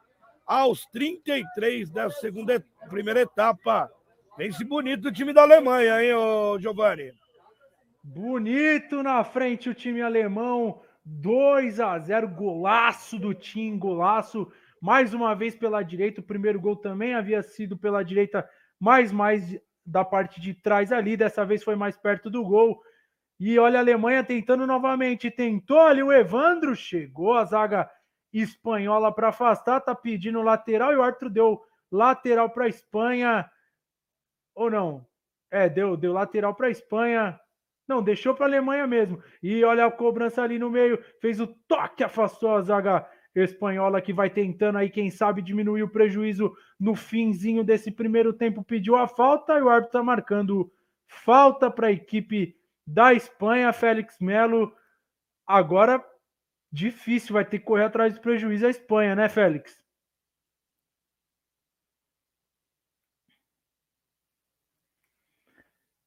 Aos 33 da segunda primeira etapa. Vence bonito o time da Alemanha, hein, ô Giovanni? Bonito na frente o time alemão. 2 a 0 golaço do time, golaço mais uma vez pela direita. O primeiro gol também havia sido pela direita, mais mais da parte de trás ali. Dessa vez foi mais perto do gol. E olha a Alemanha tentando novamente. Tentou ali o Evandro, chegou a zaga espanhola para afastar, tá pedindo lateral e o árbitro deu lateral para a Espanha. Ou não? É, deu, deu lateral para a Espanha. Não, deixou para a Alemanha mesmo. E olha a cobrança ali no meio, fez o toque, afastou a zaga espanhola que vai tentando aí, quem sabe, diminuir o prejuízo no finzinho desse primeiro tempo, pediu a falta e o árbitro está marcando falta para a equipe da Espanha, Félix Melo. Agora, difícil, vai ter que correr atrás do prejuízo a Espanha, né, Félix?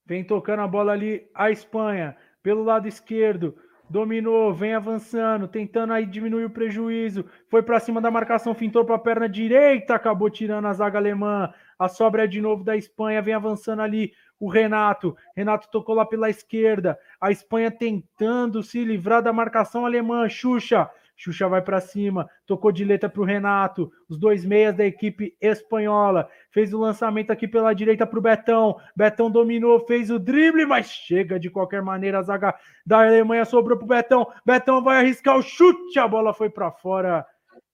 Vem tocando a bola ali a Espanha pelo lado esquerdo dominou, vem avançando, tentando aí diminuir o prejuízo, foi para cima da marcação, fintou para a perna direita, acabou tirando a zaga alemã. A sobra é de novo da Espanha, vem avançando ali o Renato. Renato tocou lá pela esquerda. A Espanha tentando se livrar da marcação alemã. Xuxa Xuxa vai para cima, tocou de letra para o Renato, os dois meias da equipe espanhola. Fez o lançamento aqui pela direita para o Betão. Betão dominou, fez o drible, mas chega de qualquer maneira. A zaga da Alemanha sobrou para o Betão. Betão vai arriscar o chute, a bola foi para fora.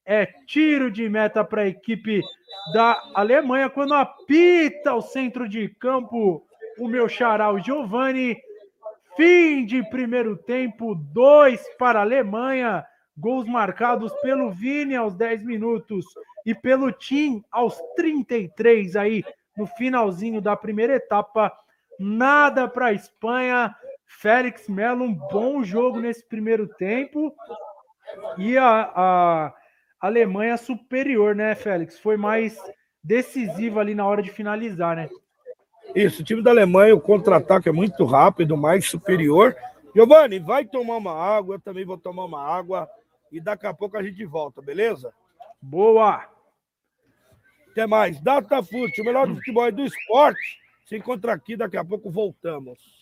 é tiro de meta para a equipe da Alemanha. Quando apita o centro de campo, o meu xará, o Giovani. Fim de primeiro tempo, dois para a Alemanha. Gols marcados pelo Vini aos 10 minutos e pelo Tim aos 33 aí no finalzinho da primeira etapa. Nada para a Espanha. Félix Melo, um bom jogo nesse primeiro tempo. E a, a Alemanha superior, né, Félix? Foi mais decisiva ali na hora de finalizar, né? Isso, o time da Alemanha, o contra-ataque é muito rápido, mais superior. Giovanni, vai tomar uma água, eu também vou tomar uma água e daqui a pouco a gente volta, beleza? Boa! Até mais. Datafute, o melhor do futebol e do esporte. Se encontra aqui, daqui a pouco voltamos.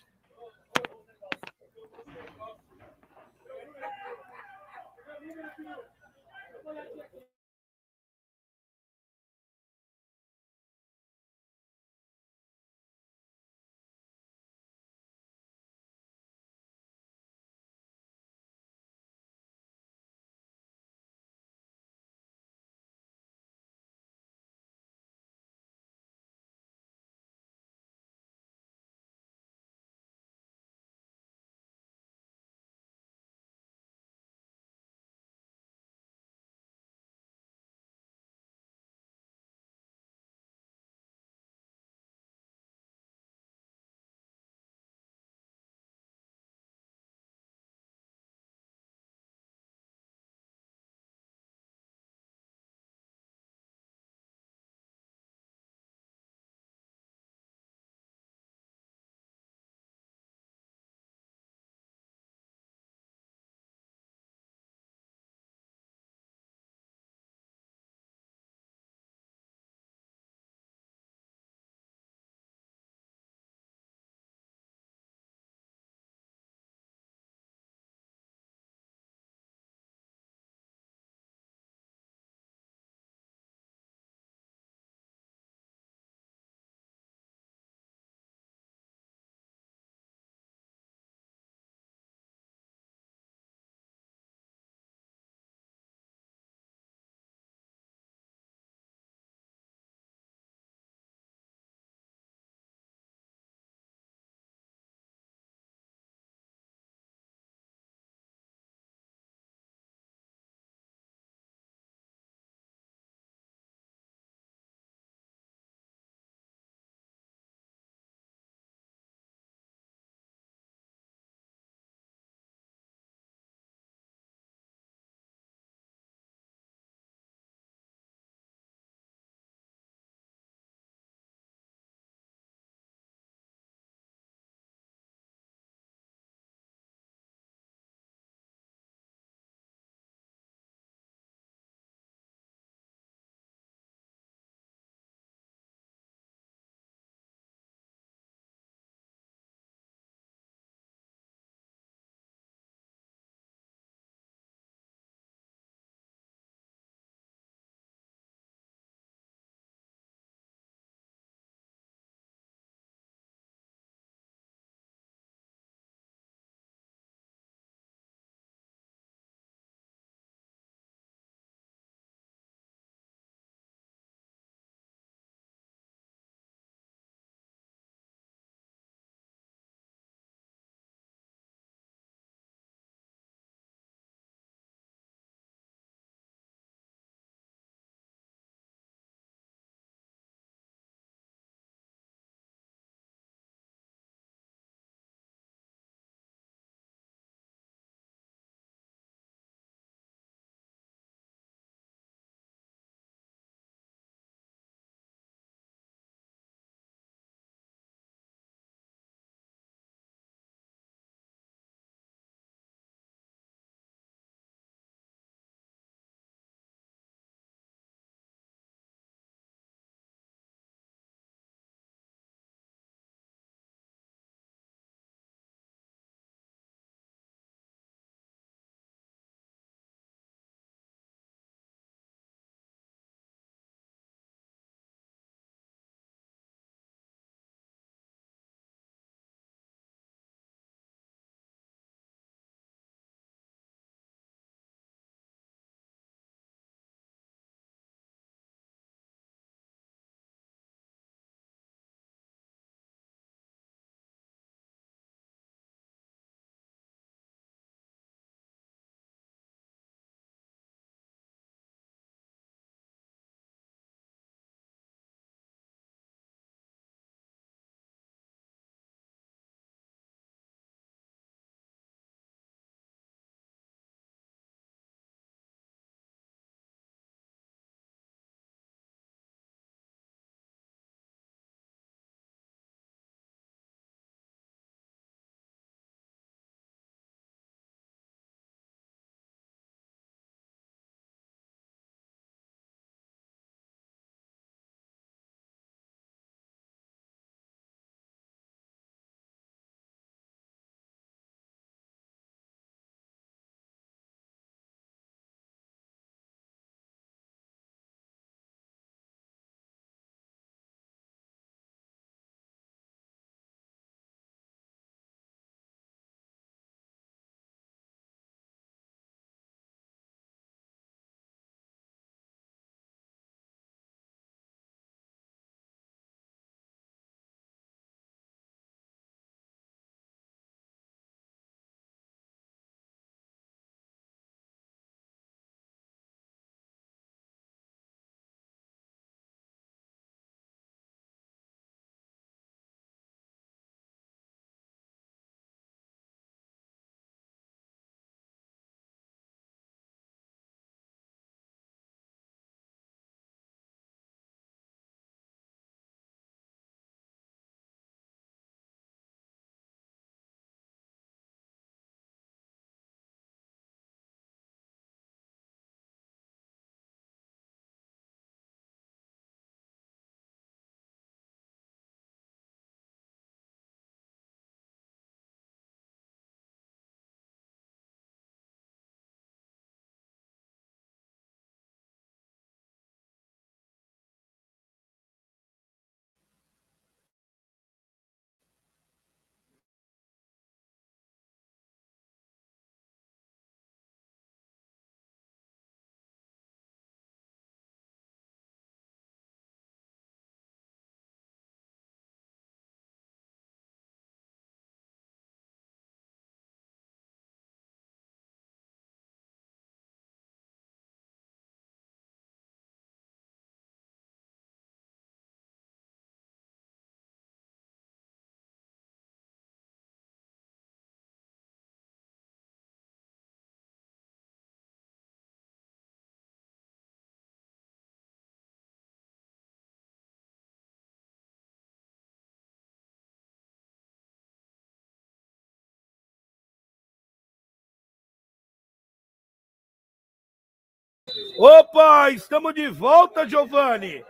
Opa, estamos de volta, Giovanni.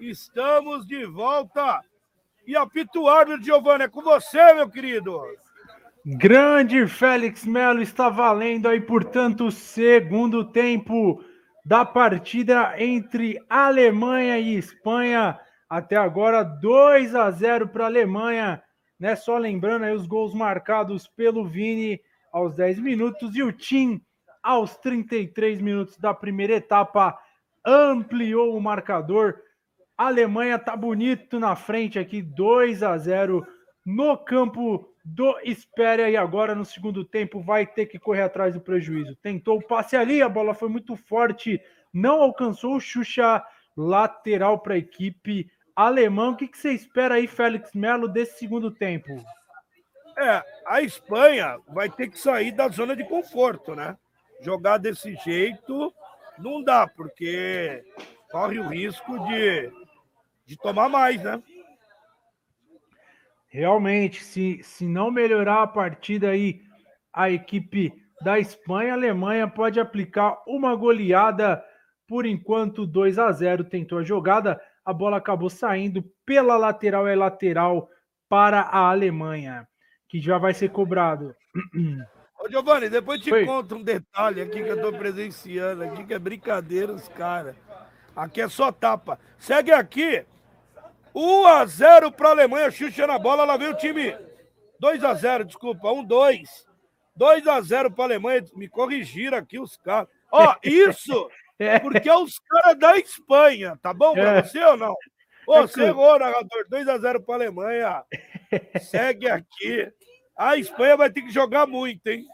Estamos de volta. E apito árbitro, Giovanni, é com você, meu querido. Grande Félix Melo está valendo aí, portanto, o segundo tempo da partida entre Alemanha e Espanha. Até agora, 2 a 0 para a Alemanha. Né? Só lembrando aí os gols marcados pelo Vini aos 10 minutos e o Tim aos 33 minutos da primeira etapa ampliou o marcador. A Alemanha tá bonito na frente aqui, 2 a 0 no campo do Espéria e agora no segundo tempo vai ter que correr atrás do prejuízo. Tentou o passe ali, a bola foi muito forte, não alcançou o Xuxa lateral para a equipe alemã. O que, que você espera aí, Félix Melo, desse segundo tempo? É, a Espanha vai ter que sair da zona de conforto, né? Jogar desse jeito não dá, porque corre o risco de, de tomar mais, né? Realmente, se, se não melhorar a partida aí, a equipe da Espanha, a Alemanha pode aplicar uma goleada. Por enquanto, 2 a 0 tentou a jogada, a bola acabou saindo pela lateral é lateral para a Alemanha, que já vai ser cobrado. Giovanni, depois te Oi. conto um detalhe aqui que eu tô presenciando aqui, que é brincadeira os caras. Aqui é só tapa. Segue aqui 1 a 0 para a Alemanha, Xuxa na bola, lá vem o time. 2 a 0, desculpa, 1 2. 2 a 0 para a Alemanha, me corrigiram aqui os caras. Ó, isso é. porque é os caras da Espanha, tá bom para é. você ou não? Ô, é errou, narrador. 2 a 0 para a Alemanha. Segue aqui. A Espanha vai ter que jogar muito, hein?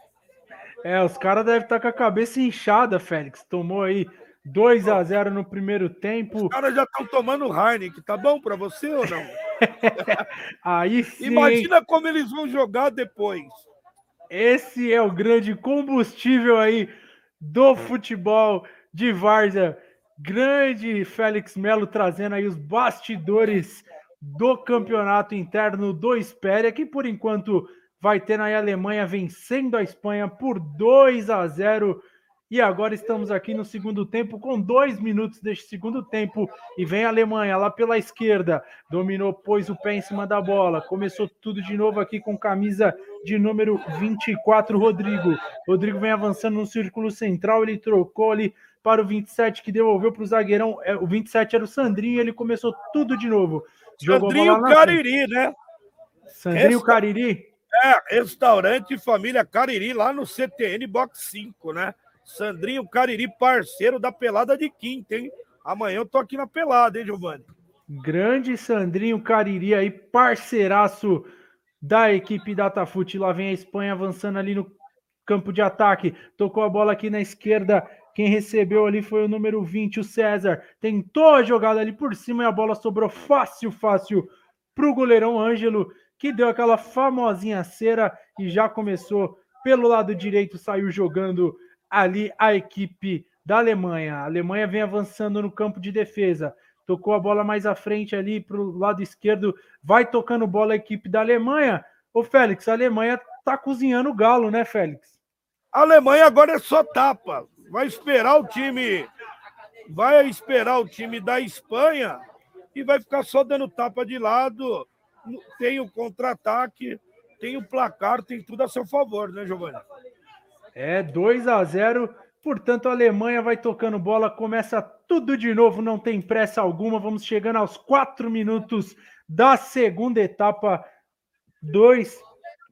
É, os caras devem estar com a cabeça inchada, Félix. Tomou aí 2 a 0 no primeiro tempo. Os caras já estão tomando Heineken, tá bom para você ou não? Aí sim. Imagina como eles vão jogar depois. Esse é o grande combustível aí do futebol de Várzea. Grande Félix Melo trazendo aí os bastidores do campeonato interno do Espéria, que por enquanto vai ter na Alemanha vencendo a Espanha por 2 a 0 e agora estamos aqui no segundo tempo, com dois minutos deste segundo tempo. E vem a Alemanha lá pela esquerda. Dominou, pôs o pé em cima da bola. Começou tudo de novo aqui com camisa de número 24, Rodrigo. Rodrigo vem avançando no círculo central. Ele trocou ali para o 27, que devolveu para o zagueirão. É, o 27 era o Sandrinho. Ele começou tudo de novo. Jogou Sandrinho Cariri, né? Sandrinho Resta... Cariri? É, restaurante Família Cariri, lá no CTN Box 5, né? Sandrinho Cariri, parceiro da pelada de quinta, hein? Amanhã eu tô aqui na pelada, hein, Giovanni? Grande Sandrinho Cariri aí, parceiraço da equipe Datafute. Lá vem a Espanha avançando ali no campo de ataque. Tocou a bola aqui na esquerda. Quem recebeu ali foi o número 20, o César. Tentou a jogada ali por cima e a bola sobrou fácil, fácil pro goleirão Ângelo, que deu aquela famosinha cera e já começou pelo lado direito, saiu jogando ali a equipe da Alemanha. A Alemanha vem avançando no campo de defesa. Tocou a bola mais à frente ali para o lado esquerdo. Vai tocando bola a equipe da Alemanha. Ô, Félix, a Alemanha tá cozinhando o galo, né, Félix? A Alemanha agora é só tapa. Vai esperar o time. Vai esperar o time da Espanha e vai ficar só dando tapa de lado. Tem o contra-ataque, tem o placar, tem tudo a seu favor, né, Giovanni? É 2 a 0. Portanto, a Alemanha vai tocando bola, começa tudo de novo, não tem pressa alguma. Vamos chegando aos quatro minutos da segunda etapa. 2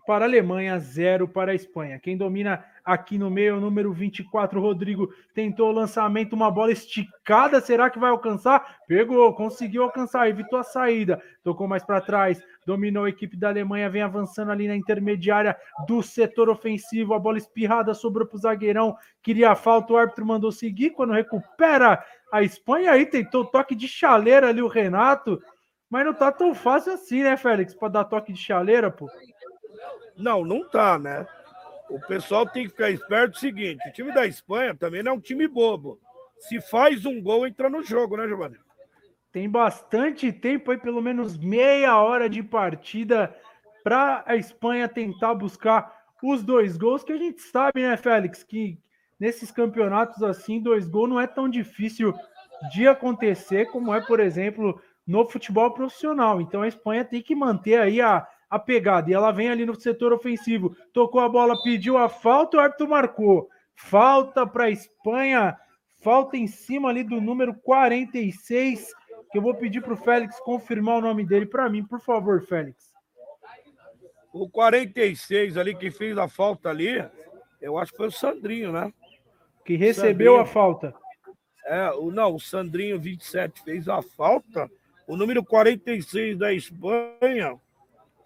para a Alemanha, 0 para a Espanha. Quem domina aqui no meio, o número 24, Rodrigo, tentou o lançamento, uma bola esticada, será que vai alcançar? Pegou, conseguiu alcançar, evitou a saída, tocou mais para trás, dominou a equipe da Alemanha, vem avançando ali na intermediária do setor ofensivo, a bola espirrada sobrou para o zagueirão, queria falta, o árbitro mandou seguir, quando recupera a Espanha, aí tentou toque de chaleira ali o Renato, mas não tá tão fácil assim, né, Félix, para dar toque de chaleira, pô. Não, não tá, né? O pessoal tem que ficar esperto o seguinte: o time da Espanha também não é um time bobo. Se faz um gol, entra no jogo, né, Giovanni? Tem bastante tempo aí, pelo menos meia hora de partida para a Espanha tentar buscar os dois gols, que a gente sabe, né, Félix, que nesses campeonatos assim, dois gols não é tão difícil de acontecer como é, por exemplo, no futebol profissional. Então a Espanha tem que manter aí a, a pegada. E ela vem ali no setor ofensivo, tocou a bola, pediu a falta, o árbitro marcou. Falta para a Espanha, falta em cima ali do número 46, que eu vou pedir para o Félix confirmar o nome dele para mim, por favor, Félix. O 46 ali que fez a falta ali, eu acho que foi o Sandrinho, né? Que recebeu Sandrinho. a falta. É, o, não, o Sandrinho 27 fez a falta. O número 46 da Espanha,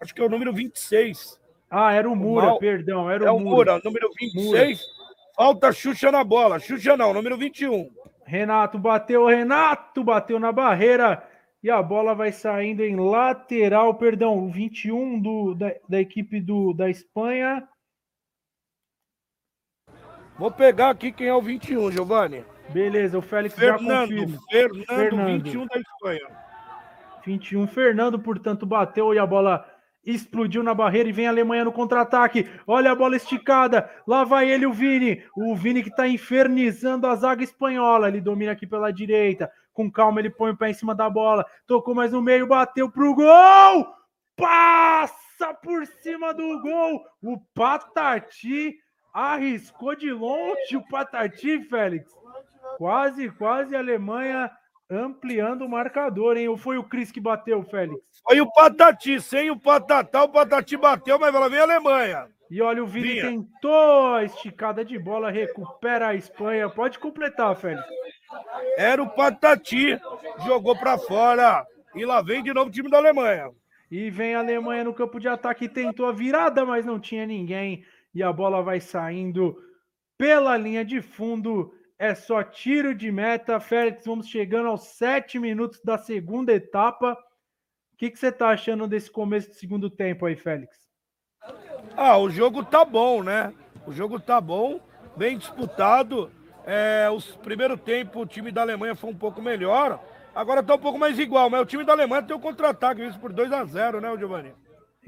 acho que é o número 26. Ah, era o Mura, o Mal... perdão, era o, é o Mura. Mura, número 26. Mura. Falta Xuxa na bola. Xuxa não, número 21. Renato bateu, Renato bateu na barreira e a bola vai saindo em lateral, perdão, 21 do, da, da equipe do, da Espanha. Vou pegar aqui quem é o 21, Giovanni. Beleza, o Félix Fernando, já confirma. Fernando, Fernando, 21 da Espanha. 21, Fernando, portanto, bateu e a bola explodiu na barreira e vem a Alemanha no contra-ataque. Olha a bola esticada. Lá vai ele, o Vini. O Vini que está infernizando a zaga espanhola. Ele domina aqui pela direita. Com calma, ele põe o pé em cima da bola. Tocou mais no meio, bateu pro gol. Passa por cima do gol. O Patati arriscou de longe o Patati, Félix. Quase, quase a Alemanha ampliando o marcador, hein? Ou foi o Cris que bateu, Félix? Foi o Patati, sem o Patatá, o Patati bateu, mas ela vem a Alemanha. E olha, o Vini Vinha. tentou a esticada de bola, recupera a Espanha. Pode completar, Félix. Era o Patati, jogou para fora. E lá vem de novo o time da Alemanha. E vem a Alemanha no campo de ataque, tentou a virada, mas não tinha ninguém. E a bola vai saindo pela linha de fundo é só tiro de meta. Félix, vamos chegando aos sete minutos da segunda etapa. O que, que você está achando desse começo do segundo tempo aí, Félix? Ah, o jogo tá bom, né? O jogo tá bom, bem disputado. É, o primeiro tempo o time da Alemanha foi um pouco melhor. Agora tá um pouco mais igual, mas o time da Alemanha tem o contra-ataque, isso por 2 a 0 né, Giovanni?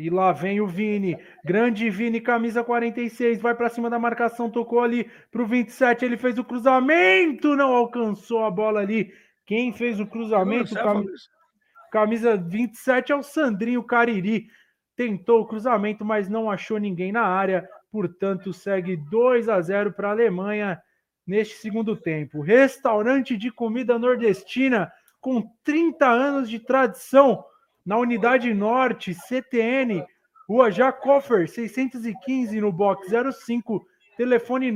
E lá vem o Vini, grande Vini, camisa 46, vai para cima da marcação, tocou ali pro 27, ele fez o cruzamento, não alcançou a bola ali. Quem fez o cruzamento? Camisa, camisa 27 é o Sandrinho Cariri. Tentou o cruzamento, mas não achou ninguém na área, portanto, segue 2 a 0 para a Alemanha neste segundo tempo. Restaurante de comida nordestina com 30 anos de tradição na Unidade Norte, CTN, Rua Jacofer, 615, no box 05, telefone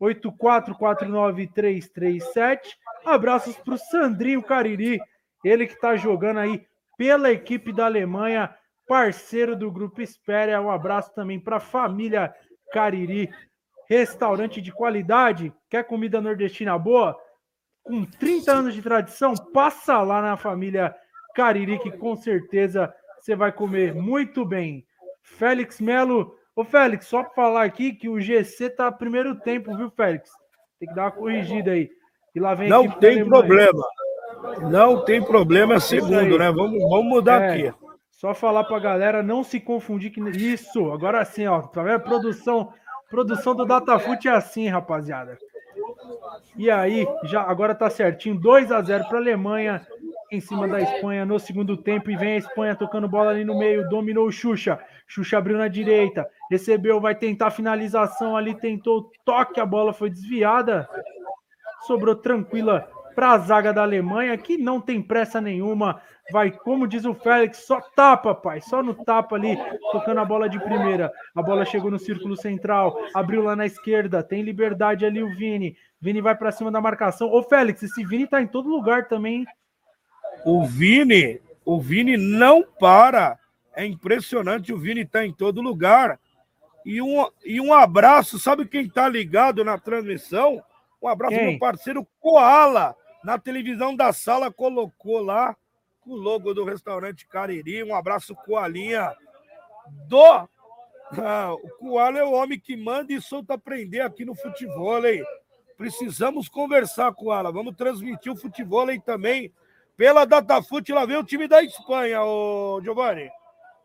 984493337. Abraços para o Sandrinho Cariri, ele que está jogando aí pela equipe da Alemanha, parceiro do Grupo Espéria. Um abraço também para a família Cariri. Restaurante de qualidade, quer comida nordestina boa? Com 30 anos de tradição, passa lá na família Cariri, que com certeza você vai comer muito bem. Félix Melo. Ô, Félix, só para falar aqui que o GC tá primeiro tempo, viu, Félix? Tem que dar uma corrigida aí. E lá vem Não tem problema. Não tem problema, é segundo, né? Vamos, vamos mudar é, aqui. Só falar para galera não se confundir que isso, agora sim, ó, tá vendo? Produção, produção do Datafute é assim, rapaziada. E aí, já agora tá certinho, 2 a 0 para a Alemanha em cima da Espanha no segundo tempo e vem a Espanha tocando bola ali no meio, dominou o Xuxa. Xuxa abriu na direita, recebeu, vai tentar finalização ali, tentou toque, a bola foi desviada. Sobrou tranquila para a zaga da Alemanha, que não tem pressa nenhuma. Vai, como diz o Félix, só tapa, pai, só no tapa ali, tocando a bola de primeira. A bola chegou no círculo central, abriu lá na esquerda, tem liberdade ali o Vini. Vini vai para cima da marcação. Ô, Félix, esse Vini tá em todo lugar também. O Vini, o Vini não para. É impressionante, o Vini está em todo lugar. E um, e um abraço, sabe quem está ligado na transmissão? Um abraço quem? meu parceiro Koala, na televisão da sala, colocou lá o logo do restaurante Cariri. Um abraço, Koalinha, do. Ah, o Koala é o homem que manda e solta aprender aqui no futebol, hein? Precisamos conversar, Koala. Vamos transmitir o futebol aí também pela Datafute, lá vem o time da Espanha, o Giovanni.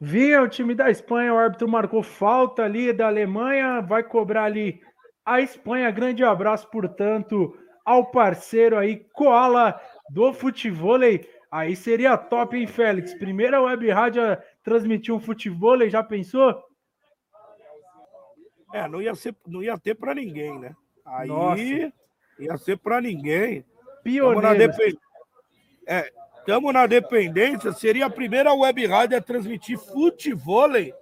Vinha o time da Espanha, o árbitro marcou falta ali da Alemanha, vai cobrar ali a Espanha. Grande abraço, portanto, ao parceiro aí, Koala do Futevôlei. Aí seria top, hein, Félix? Primeira web rádio a transmitir um futevôlei, já pensou? É, não ia, ser, não ia ter para ninguém, né? Aí Nossa. ia ser para ninguém. Pioneiro. É, estamos na dependência, seria a primeira web rádio a transmitir futevôlei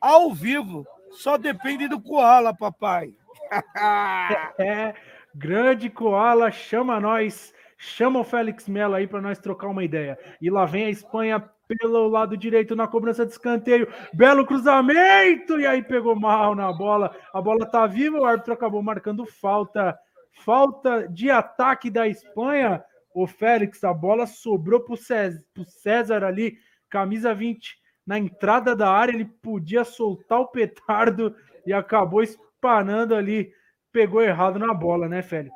ao vivo. Só depende do Koala, papai. é, grande Koala, chama nós, chama o Félix Melo aí para nós trocar uma ideia. E lá vem a Espanha pelo lado direito na cobrança de escanteio. Belo cruzamento! E aí pegou mal na bola. A bola tá viva, o árbitro acabou marcando falta. Falta de ataque da Espanha. O Félix, a bola sobrou pro César, César ali, camisa 20, na entrada da área. Ele podia soltar o petardo e acabou espanando ali. Pegou errado na bola, né, Félix?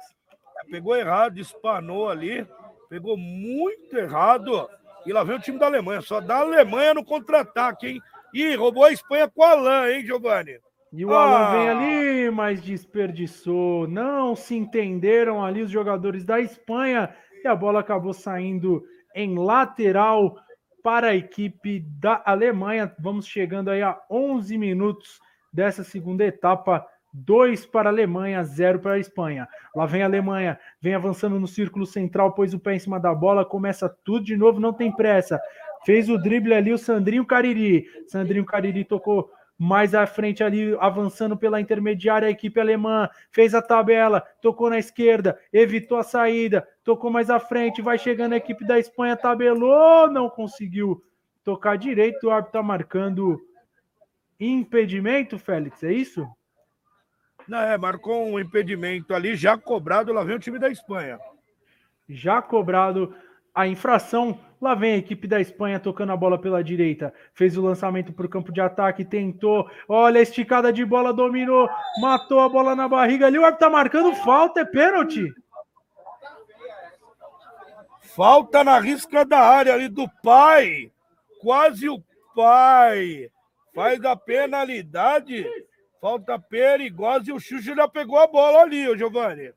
Pegou errado, espanou ali. Pegou muito errado. E lá vem o time da Alemanha, só da Alemanha no contra-ataque, hein? Ih, roubou a Espanha com o Alain, hein, Giovanni? E o ah. Alan vem ali, mas desperdiçou. Não se entenderam ali os jogadores da Espanha e a bola acabou saindo em lateral para a equipe da Alemanha. Vamos chegando aí a 11 minutos dessa segunda etapa 2 para a Alemanha, 0 para a Espanha. Lá vem a Alemanha, vem avançando no círculo central, pôs o pé em cima da bola, começa tudo de novo, não tem pressa. Fez o drible ali o Sandrinho Cariri. Sandrinho Cariri tocou mais à frente ali, avançando pela intermediária, a equipe alemã fez a tabela, tocou na esquerda, evitou a saída, tocou mais à frente, vai chegando a equipe da Espanha, tabelou, não conseguiu tocar direito, o árbitro está marcando impedimento, Félix, é isso? Não, é, marcou um impedimento ali, já cobrado, lá vem o time da Espanha. Já cobrado a infração, lá vem a equipe da Espanha tocando a bola pela direita. Fez o lançamento para o campo de ataque, tentou. Olha a esticada de bola, dominou, matou a bola na barriga ali. O árbitro tá marcando falta, é pênalti. Falta na risca da área ali do pai. Quase o pai. Faz a penalidade Falta perigosa e o Xuxa já pegou a bola ali, ô Giovanni.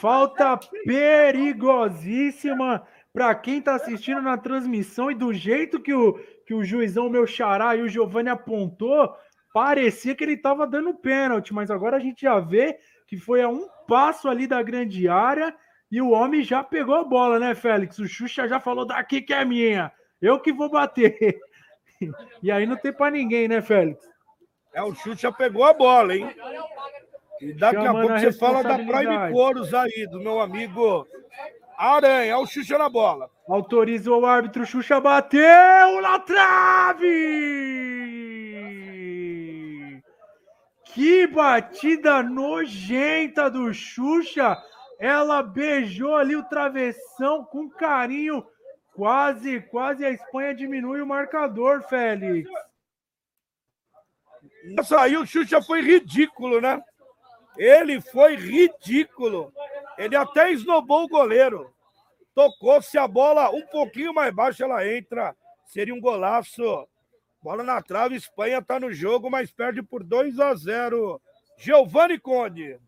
Falta perigosíssima para quem está assistindo na transmissão e do jeito que o, que o juizão, meu xará e o Giovanni apontou, parecia que ele estava dando pênalti, mas agora a gente já vê que foi a um passo ali da grande área e o homem já pegou a bola, né, Félix? O Xuxa já falou daqui que é minha, eu que vou bater. E aí não tem para ninguém, né, Félix? É, o já pegou a bola, hein? E daqui Chamando a pouco a você fala da Prime Coros aí, do meu amigo Aranha. Olha o Xuxa na bola. Autorizou o árbitro, Xuxa bateu na trave! Que batida nojenta do Xuxa! Ela beijou ali o travessão com carinho. Quase, quase a Espanha diminui o marcador, Félix. Nossa, aí o Xuxa foi ridículo, né? Ele foi ridículo. Ele até esnobou o goleiro. Tocou, se a bola um pouquinho mais baixa, ela entra. Seria um golaço. Bola na trave, Espanha tá no jogo, mas perde por 2 a 0. Giovanni Conde.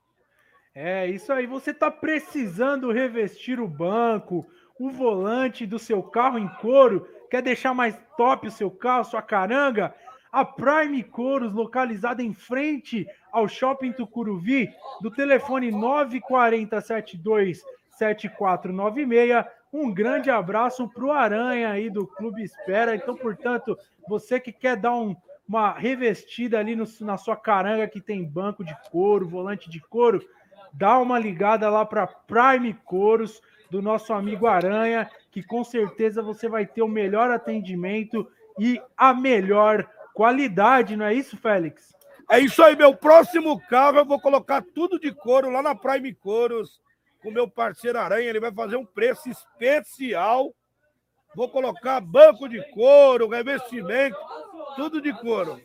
É, isso aí. Você tá precisando revestir o banco, o volante do seu carro em couro. Quer deixar mais top o seu carro, sua caranga? A Prime Coros, localizada em frente ao Shopping Tucuruvi, do telefone 94072 7496. Um grande abraço para o Aranha aí do Clube Espera. Então, portanto, você que quer dar um, uma revestida ali no, na sua caranga que tem banco de couro, volante de couro, dá uma ligada lá para Prime Coros do nosso amigo Aranha, que com certeza você vai ter o melhor atendimento e a melhor qualidade, não é isso, Félix? É isso aí, meu próximo carro eu vou colocar tudo de couro lá na Prime Couros com meu parceiro Aranha, ele vai fazer um preço especial. Vou colocar banco de couro, revestimento, tudo de couro.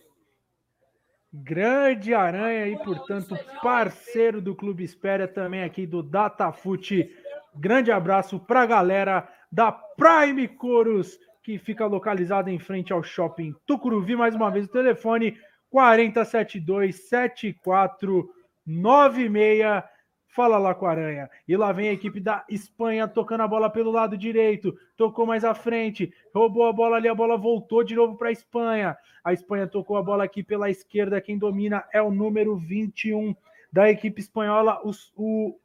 Grande Aranha e, portanto, parceiro do Clube Espera também aqui do Datafute. Grande abraço para a galera da Prime Couros que fica localizada em frente ao shopping Tucuruvi. Mais uma vez o telefone 40727496. 9 e meia. Fala lá com a Aranha. E lá vem a equipe da Espanha tocando a bola pelo lado direito. Tocou mais à frente. Roubou a bola ali. A bola voltou de novo para a Espanha. A Espanha tocou a bola aqui pela esquerda. Quem domina é o número 21 da equipe espanhola, o, o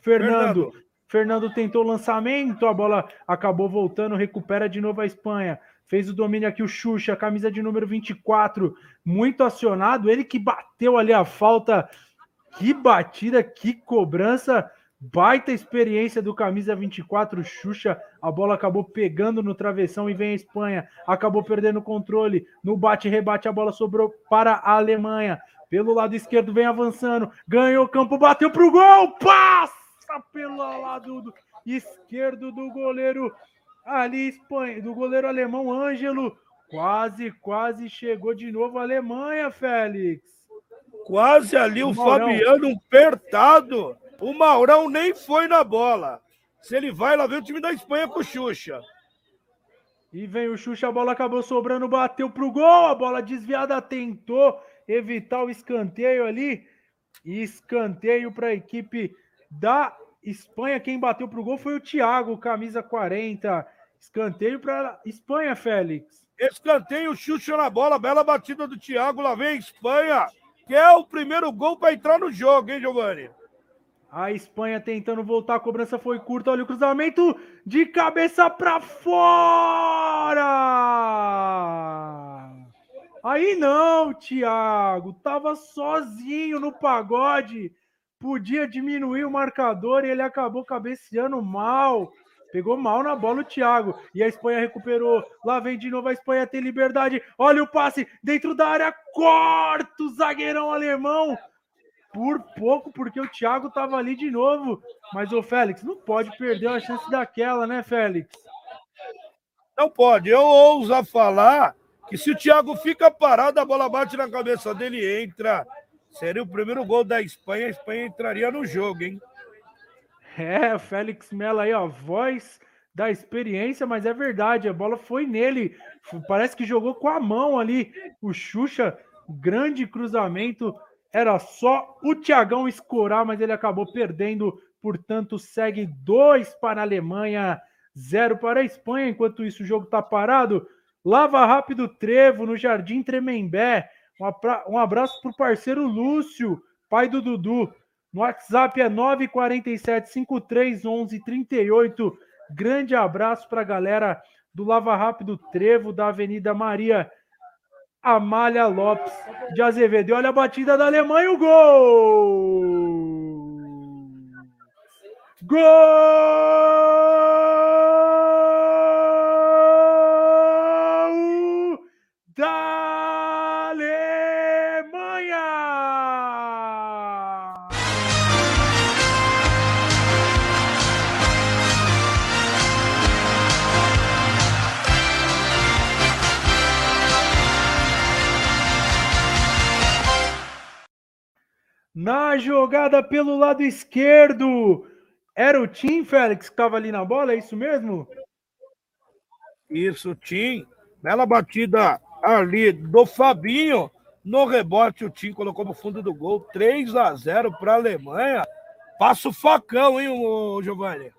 Fernando. Fernando. Fernando tentou o lançamento, a bola acabou voltando, recupera de novo a Espanha. Fez o domínio aqui o Xuxa, camisa de número 24, muito acionado. Ele que bateu ali a falta. Que batida, que cobrança. Baita experiência do camisa 24, Xuxa. A bola acabou pegando no travessão e vem a Espanha. Acabou perdendo o controle. No bate-rebate, a bola sobrou para a Alemanha. Pelo lado esquerdo vem avançando. Ganhou campo, bateu para o gol. Passa pelo lado esquerdo do goleiro ali Espanha, do goleiro alemão Ângelo. Quase, quase chegou de novo a Alemanha, Félix. Quase ali o, o Fabiano apertado. O Maurão nem foi na bola. Se ele vai, lá vem o time da Espanha com o Xuxa. E vem o Xuxa, a bola acabou sobrando, bateu pro gol, a bola desviada tentou evitar o escanteio ali. Escanteio para a equipe da Espanha, quem bateu pro gol foi o Thiago, camisa 40. Escanteio para Espanha, Félix. Escanteio, Xuxa na bola, bela batida do Thiago, lá vem a Espanha, que é o primeiro gol para entrar no jogo, hein, Giovanni? A Espanha tentando voltar, a cobrança foi curta, olha o cruzamento de cabeça para fora! Aí não, Thiago, tava sozinho no pagode podia diminuir o marcador e ele acabou cabeceando mal. Pegou mal na bola o Thiago. E a Espanha recuperou. Lá vem de novo a Espanha, tem liberdade. Olha o passe dentro da área. Corta o zagueirão alemão. Por pouco, porque o Thiago tava ali de novo. Mas o Félix não pode perder a chance daquela, né, Félix? Não pode. Eu ouso falar que se o Thiago fica parado, a bola bate na cabeça dele entra. Seria o primeiro gol da Espanha, a Espanha entraria no jogo, hein? É, Félix Melo aí, ó, voz da experiência, mas é verdade, a bola foi nele. Parece que jogou com a mão ali. O Xuxa, grande cruzamento. Era só o Tiagão escorar, mas ele acabou perdendo. Portanto, segue dois para a Alemanha, zero para a Espanha. Enquanto isso, o jogo está parado. Lava rápido Trevo no Jardim Tremembé. Um abraço para o parceiro Lúcio, pai do Dudu. No WhatsApp é 947 5311 38. Grande abraço para a galera do Lava Rápido Trevo, da Avenida Maria Amália Lopes de Azevedo. E olha a batida da Alemanha, o gol! Gol! Na jogada pelo lado esquerdo, era o Tim Félix que estava ali na bola, é isso mesmo? Isso, Tim. Bela batida ali do Fabinho. No rebote, o Tim colocou no fundo do gol. 3 a 0 para a Alemanha. Passa o facão, hein, o Giovanni?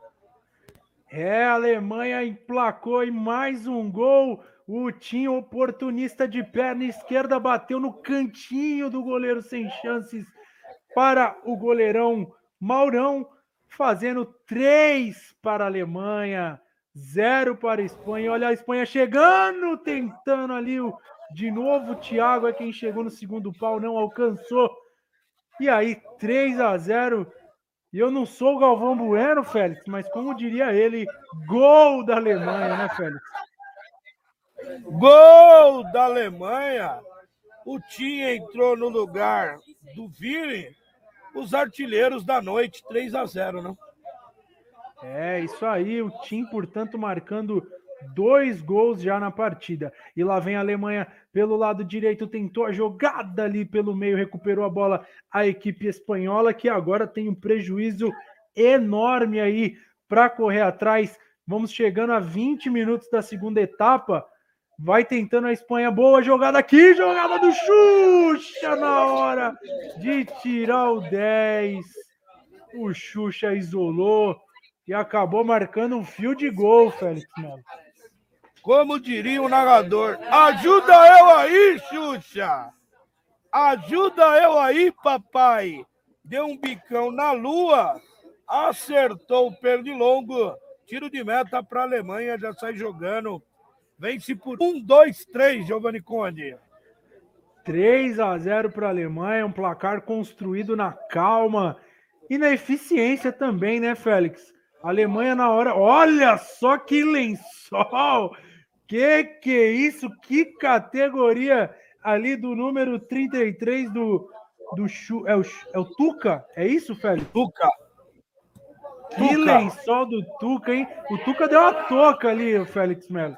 É, a Alemanha emplacou em mais um gol. O Tim, oportunista de perna esquerda, bateu no cantinho do goleiro sem chances para o goleirão Maurão, fazendo três para a Alemanha, zero para a Espanha. Olha a Espanha chegando, tentando ali o, de novo. O Thiago é quem chegou no segundo pau, não alcançou. E aí, 3 a 0. E eu não sou o Galvão Bueno, Félix, mas como diria ele, gol da Alemanha, né, Félix? Gol da Alemanha! O Tim entrou no lugar do Vini os artilheiros da noite, 3 a 0 né? É, isso aí, o Tim, portanto, marcando dois gols já na partida. E lá vem a Alemanha pelo lado direito, tentou a jogada ali pelo meio, recuperou a bola a equipe espanhola, que agora tem um prejuízo enorme aí para correr atrás. Vamos chegando a 20 minutos da segunda etapa. Vai tentando a Espanha. Boa jogada aqui. Jogada do Xuxa na hora de tirar o 10. O Xuxa isolou e acabou marcando um fio de gol, Félix Melo. Como diria o narrador, ajuda eu aí, Xuxa! Ajuda eu aí, papai! Deu um bicão na lua, acertou o pernilongo, tiro de meta para a Alemanha, já sai jogando. Vence por 1, 2, 3, Giovanni Conde. 3 a 0 para a Alemanha, um placar construído na calma e na eficiência também, né, Félix? A Alemanha na hora. Olha só que lençol! Que que é isso? Que categoria ali do número 33 do. do é, o, é o Tuca? É isso, Félix? Tuca. Que Tuca. lençol do Tuca, hein? O Tuca deu uma toca ali, o Félix Melo.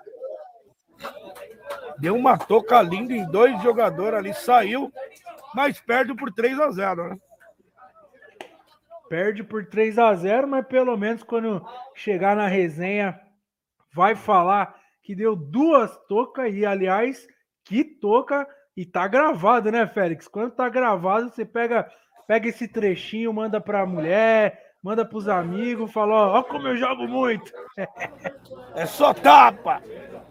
Deu uma toca linda em dois jogadores ali, saiu, mas perde por 3 a 0 né? Perde por 3 a 0 mas pelo menos quando chegar na resenha, vai falar que deu duas tocas e, aliás, que toca e tá gravado, né, Félix? Quando tá gravado, você pega, pega esse trechinho, manda pra mulher, manda pros amigos, fala, ó, ó como eu jogo muito. É só tapa!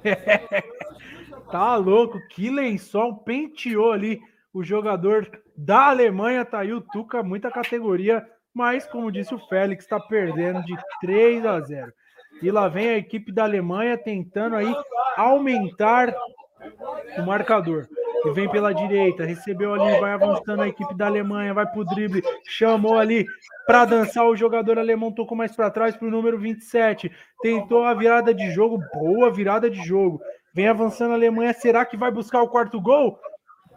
tá louco, que lençol, penteou ali o jogador da Alemanha, tá aí o Tuca, muita categoria, mas como disse o Félix, tá perdendo de 3 a 0. E lá vem a equipe da Alemanha tentando aí aumentar o marcador. E vem pela direita, recebeu ali, vai avançando a equipe da Alemanha, vai pro drible, chamou ali para dançar o jogador alemão, tocou mais para trás pro número 27. Tentou a virada de jogo, boa virada de jogo. Vem avançando a Alemanha, será que vai buscar o quarto gol?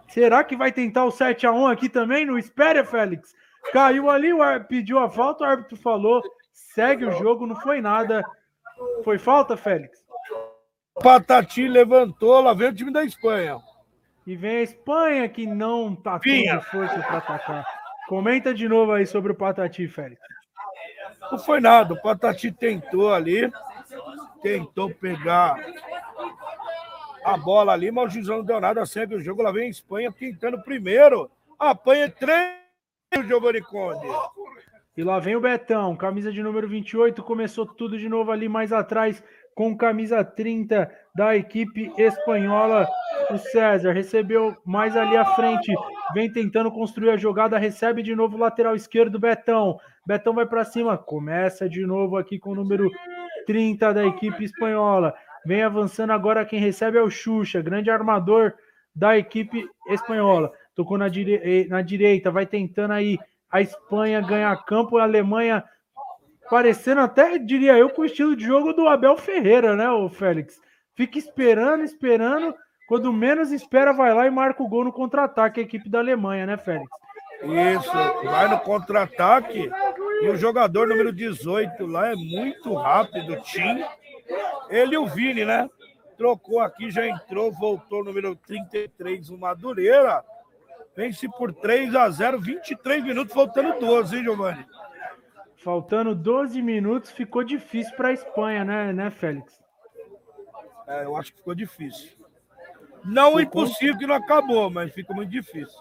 Será que vai tentar o 7 a 1 aqui também? Não espere, Félix. Caiu ali, pediu a falta, o árbitro falou, segue o jogo, não foi nada. Foi falta, Félix? Patati levantou, lá vem o time da Espanha. E vem a Espanha que não tá tendo força para atacar. Comenta de novo aí sobre o Patati, Félix. Não foi nada, o Patati tentou ali, tentou pegar a bola ali, mas o juiz não deu nada, segue o jogo, lá vem a Espanha tentando primeiro, apanha três, o Giovanni Conde. E lá vem o Betão, camisa de número 28, começou tudo de novo ali mais atrás, com camisa 30 da equipe espanhola. O César recebeu mais ali à frente, vem tentando construir a jogada, recebe de novo o lateral esquerdo, Betão. Betão vai para cima, começa de novo aqui com o número 30 da equipe espanhola. Vem avançando agora, quem recebe é o Xuxa, grande armador da equipe espanhola. Tocou na, dire... Eh, na direita, vai tentando aí a Espanha ganha campo, a Alemanha parecendo até, diria eu, com o estilo de jogo do Abel Ferreira, né, o Félix? Fica esperando, esperando, quando menos espera, vai lá e marca o gol no contra-ataque a equipe da Alemanha, né, Félix? Isso, vai no contra-ataque e o jogador número 18 lá é muito rápido, Tim. Ele e o Vini, né? Trocou aqui, já entrou, voltou número 33, o Madureira Vence por 3 a 0, 23 minutos, faltando 12, hein, Giovanni? Faltando 12 minutos, ficou difícil para a Espanha, né, né, Félix? É, eu acho que ficou difícil. Não ficou... impossível que não acabou, mas ficou muito difícil.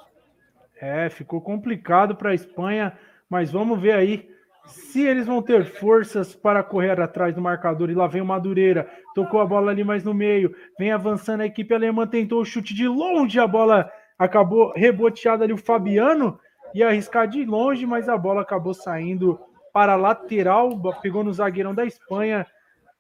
É, ficou complicado para a Espanha, mas vamos ver aí se eles vão ter forças para correr atrás do marcador. E lá vem o Madureira, tocou a bola ali mais no meio, vem avançando a equipe alemã, tentou o chute de longe, a bola acabou reboteado ali o Fabiano e arriscar de longe, mas a bola acabou saindo para a lateral, pegou no zagueirão da Espanha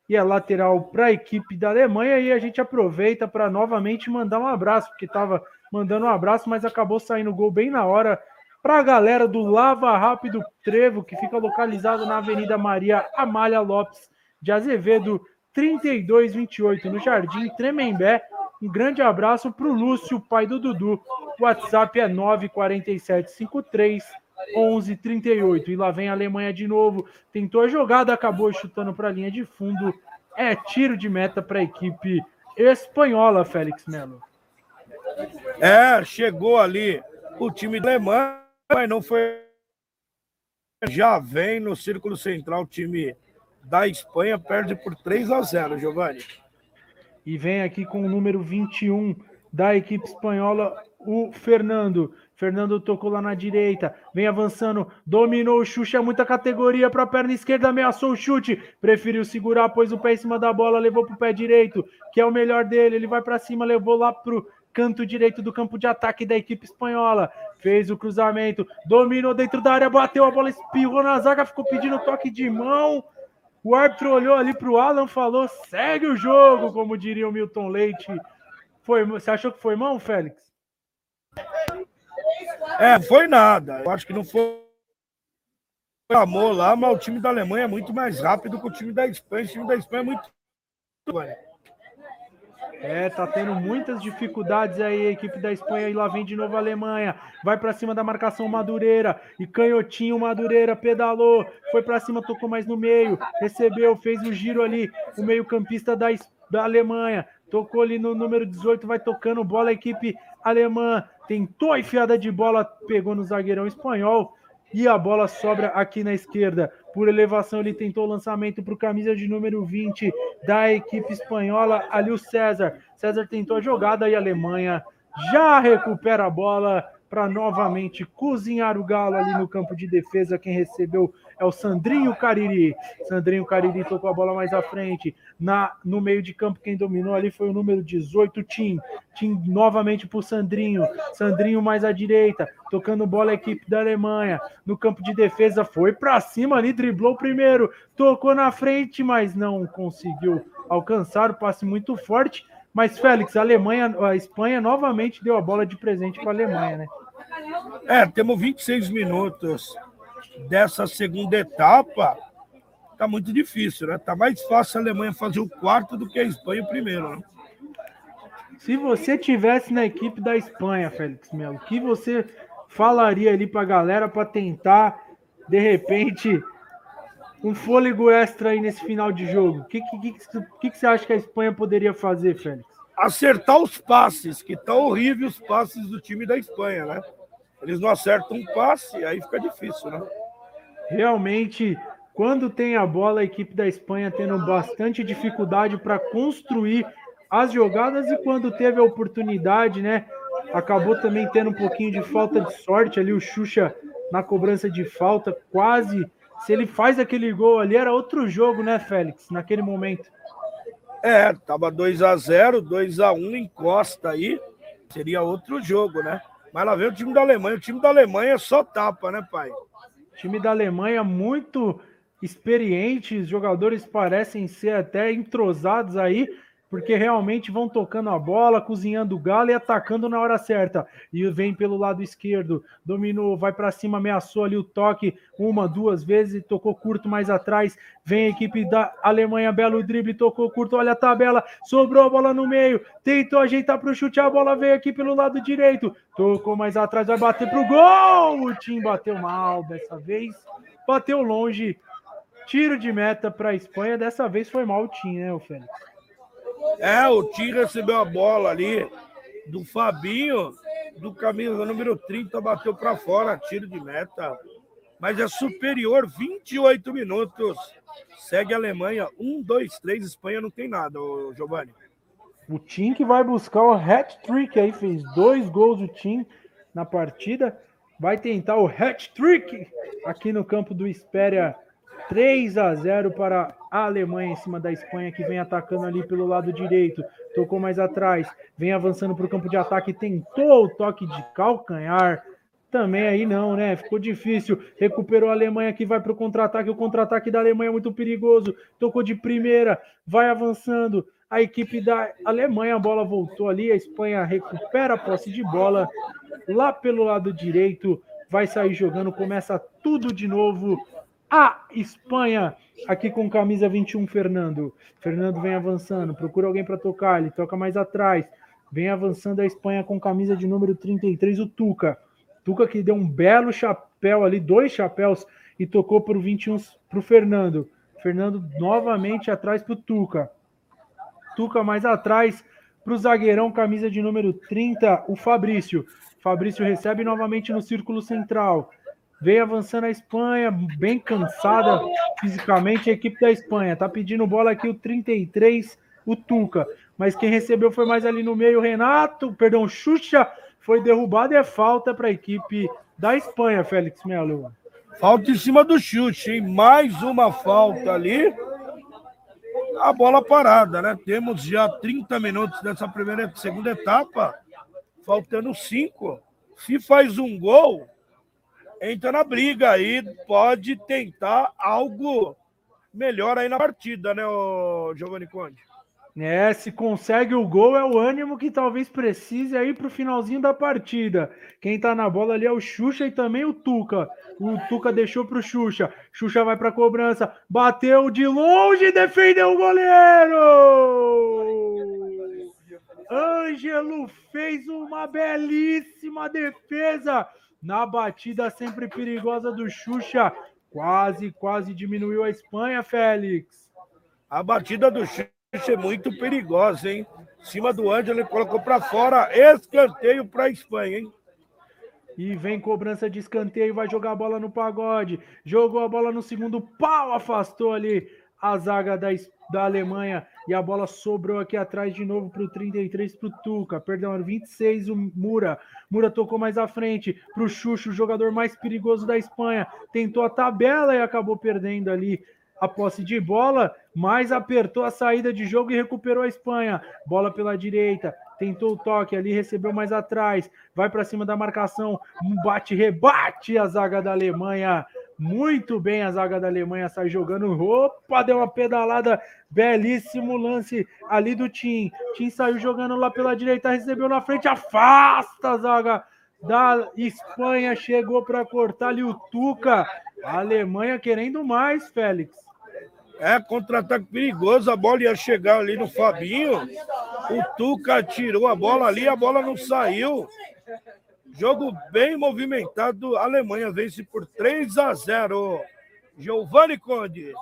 e a lateral para a equipe da Alemanha. E a gente aproveita para novamente mandar um abraço, porque estava mandando um abraço, mas acabou saindo o gol bem na hora para a galera do Lava Rápido Trevo, que fica localizado na Avenida Maria Amália Lopes de Azevedo, 3228, no Jardim Tremembé. Um grande abraço para o Lúcio, pai do Dudu. O WhatsApp é 94753 1138. E lá vem a Alemanha de novo. Tentou a jogada, acabou chutando para a linha de fundo. É tiro de meta para a equipe espanhola, Félix Melo. É, chegou ali o time Alemanha, mas não foi. Já vem no círculo central o time da Espanha, perde por 3 a 0, Giovanni. E vem aqui com o número 21 da equipe espanhola, o Fernando. Fernando tocou lá na direita, vem avançando, dominou o Xuxa, muita categoria para a perna esquerda, ameaçou o chute, preferiu segurar, pôs o pé em cima da bola, levou para o pé direito, que é o melhor dele, ele vai para cima, levou lá pro canto direito do campo de ataque da equipe espanhola, fez o cruzamento, dominou dentro da área, bateu a bola, espirrou na zaga, ficou pedindo toque de mão, o árbitro olhou ali para o Alan, falou, segue o jogo, como diria o Milton Leite, foi, você achou que foi mão, Félix? É, foi nada. Eu acho que não foi amor lá, mas o time da Alemanha é muito mais rápido que o time da Espanha. O time da Espanha é muito. É, tá tendo muitas dificuldades aí a equipe da Espanha e lá vem de novo a Alemanha. Vai para cima da marcação Madureira e canhotinho Madureira pedalou, foi para cima, tocou mais no meio, recebeu, fez o giro ali, o meio-campista da, da Alemanha. Tocou ali no número 18, vai tocando bola a equipe alemã tentou a enfiada de bola, pegou no zagueirão espanhol e a bola sobra aqui na esquerda. Por elevação, ele tentou o lançamento para o camisa de número 20 da equipe espanhola, ali o César. César tentou a jogada e a Alemanha já recupera a bola para novamente cozinhar o Galo ali no campo de defesa. Quem recebeu é o Sandrinho Cariri. Sandrinho Cariri tocou a bola mais à frente. Na, no meio de campo, quem dominou ali foi o número 18, Tim. Tim novamente para o Sandrinho. Sandrinho mais à direita, tocando bola a equipe da Alemanha. No campo de defesa, foi para cima ali, driblou primeiro, tocou na frente, mas não conseguiu alcançar o passe muito forte. Mas, Félix, a Alemanha, a Espanha novamente deu a bola de presente para a Alemanha, né? É, temos 26 minutos dessa segunda etapa. Tá muito difícil, né? Tá mais fácil a Alemanha fazer o quarto do que a Espanha o primeiro, né? Se você tivesse na equipe da Espanha, Félix Melo, o que você falaria ali para a galera para tentar, de repente, um fôlego extra aí nesse final de jogo? O que, que, que, que, você acha que a Espanha poderia fazer, Félix? Acertar os passes, que estão horríveis os passes do time da Espanha, né? Eles não acertam um passe, aí fica difícil, né? Realmente, quando tem a bola, a equipe da Espanha tendo bastante dificuldade para construir as jogadas e quando teve a oportunidade, né? Acabou também tendo um pouquinho de falta de sorte ali, o Xuxa na cobrança de falta, quase se ele faz aquele gol ali, era outro jogo, né, Félix, naquele momento. É, tava 2 a 0 2 a 1 encosta aí, seria outro jogo, né? Mas lá vem o time da Alemanha. O time da Alemanha só tapa, né, pai? O time da Alemanha muito experiente, os jogadores parecem ser até entrosados aí porque realmente vão tocando a bola, cozinhando o galo e atacando na hora certa. E vem pelo lado esquerdo, dominou, vai para cima, ameaçou ali o toque uma, duas vezes, tocou curto mais atrás. Vem a equipe da Alemanha, belo drible, tocou curto, olha a tabela, sobrou a bola no meio, tentou ajeitar para o chute, a bola veio aqui pelo lado direito, tocou mais atrás, vai bater para o gol. O Tim bateu mal dessa vez, bateu longe. Tiro de meta para a Espanha, dessa vez foi mal o Tim, né, o Félix? É, o Tim recebeu a bola ali do Fabinho, do camisa número 30, bateu para fora, tiro de meta. Mas é superior, 28 minutos. Segue a Alemanha, 1, 2, 3, Espanha não tem nada, Giovanni. O Tim que vai buscar o hat-trick aí, fez dois gols o Tim na partida. Vai tentar o hat-trick aqui no campo do Espéria 3 a 0 para a Alemanha em cima da Espanha, que vem atacando ali pelo lado direito. Tocou mais atrás, vem avançando para o campo de ataque, tentou o toque de calcanhar. Também aí não, né? Ficou difícil. Recuperou a Alemanha que vai para o contra-ataque. O contra-ataque da Alemanha é muito perigoso. Tocou de primeira, vai avançando. A equipe da Alemanha, a bola voltou ali. A Espanha recupera a posse de bola lá pelo lado direito. Vai sair jogando, começa tudo de novo a Espanha. Aqui com camisa 21, Fernando. Fernando vem avançando, procura alguém para tocar, ele toca mais atrás. Vem avançando a Espanha com camisa de número 33, o Tuca. Tuca que deu um belo chapéu ali, dois chapéus, e tocou para o 21 para o Fernando. Fernando novamente atrás para o Tuca. Tuca mais atrás para o zagueirão, camisa de número 30, o Fabrício. Fabrício recebe novamente no círculo central. Vem avançando a Espanha, bem cansada fisicamente a equipe da Espanha. Tá pedindo bola aqui o 33, o Tuca. mas quem recebeu foi mais ali no meio, Renato, perdão, Xuxa foi derrubado e é falta para a equipe da Espanha, Félix Melo. Falta em cima do chute, hein? Mais uma falta ali. A bola parada, né? Temos já 30 minutos dessa primeira segunda etapa, faltando cinco. Se faz um gol, entra na briga aí, pode tentar algo melhor aí na partida, né, Giovanni Conde? É, se consegue o gol é o ânimo que talvez precise aí para o finalzinho da partida. Quem tá na bola ali é o Xuxa e também o Tuca. O Tuca deixou para o Xuxa. Xuxa vai para a cobrança, bateu de longe, defendeu o goleiro. Ângelo fez uma belíssima defesa na batida sempre perigosa do Xuxa. Quase, quase diminuiu a Espanha, Félix. A batida do Xuxa é muito perigosa, hein? Em cima do Ângelo, ele colocou para fora, escanteio para a Espanha, hein? E vem cobrança de escanteio, vai jogar a bola no pagode. Jogou a bola no segundo pau, afastou ali a zaga da, da Alemanha. E a bola sobrou aqui atrás de novo para o 33 para o Tuca. Perdão, era 26 o Mura. Mura tocou mais à frente para o Xuxo, o jogador mais perigoso da Espanha. Tentou a tabela e acabou perdendo ali a posse de bola, mas apertou a saída de jogo e recuperou a Espanha. Bola pela direita, tentou o toque ali, recebeu mais atrás, vai para cima da marcação, bate, rebate a zaga da Alemanha. Muito bem a zaga da Alemanha sai jogando. Opa, deu uma pedalada. Belíssimo lance ali do Tim. Tim saiu jogando lá pela direita, recebeu na frente, afasta a zaga da Espanha. Chegou para cortar ali o Tuca. A Alemanha querendo mais, Félix. É, contra-ataque perigoso, a bola ia chegar ali no Fabinho. O Tuca tirou a bola ali, a bola não saiu. Jogo bem movimentado. A Alemanha vence por 3 a 0. Giovanni Conde.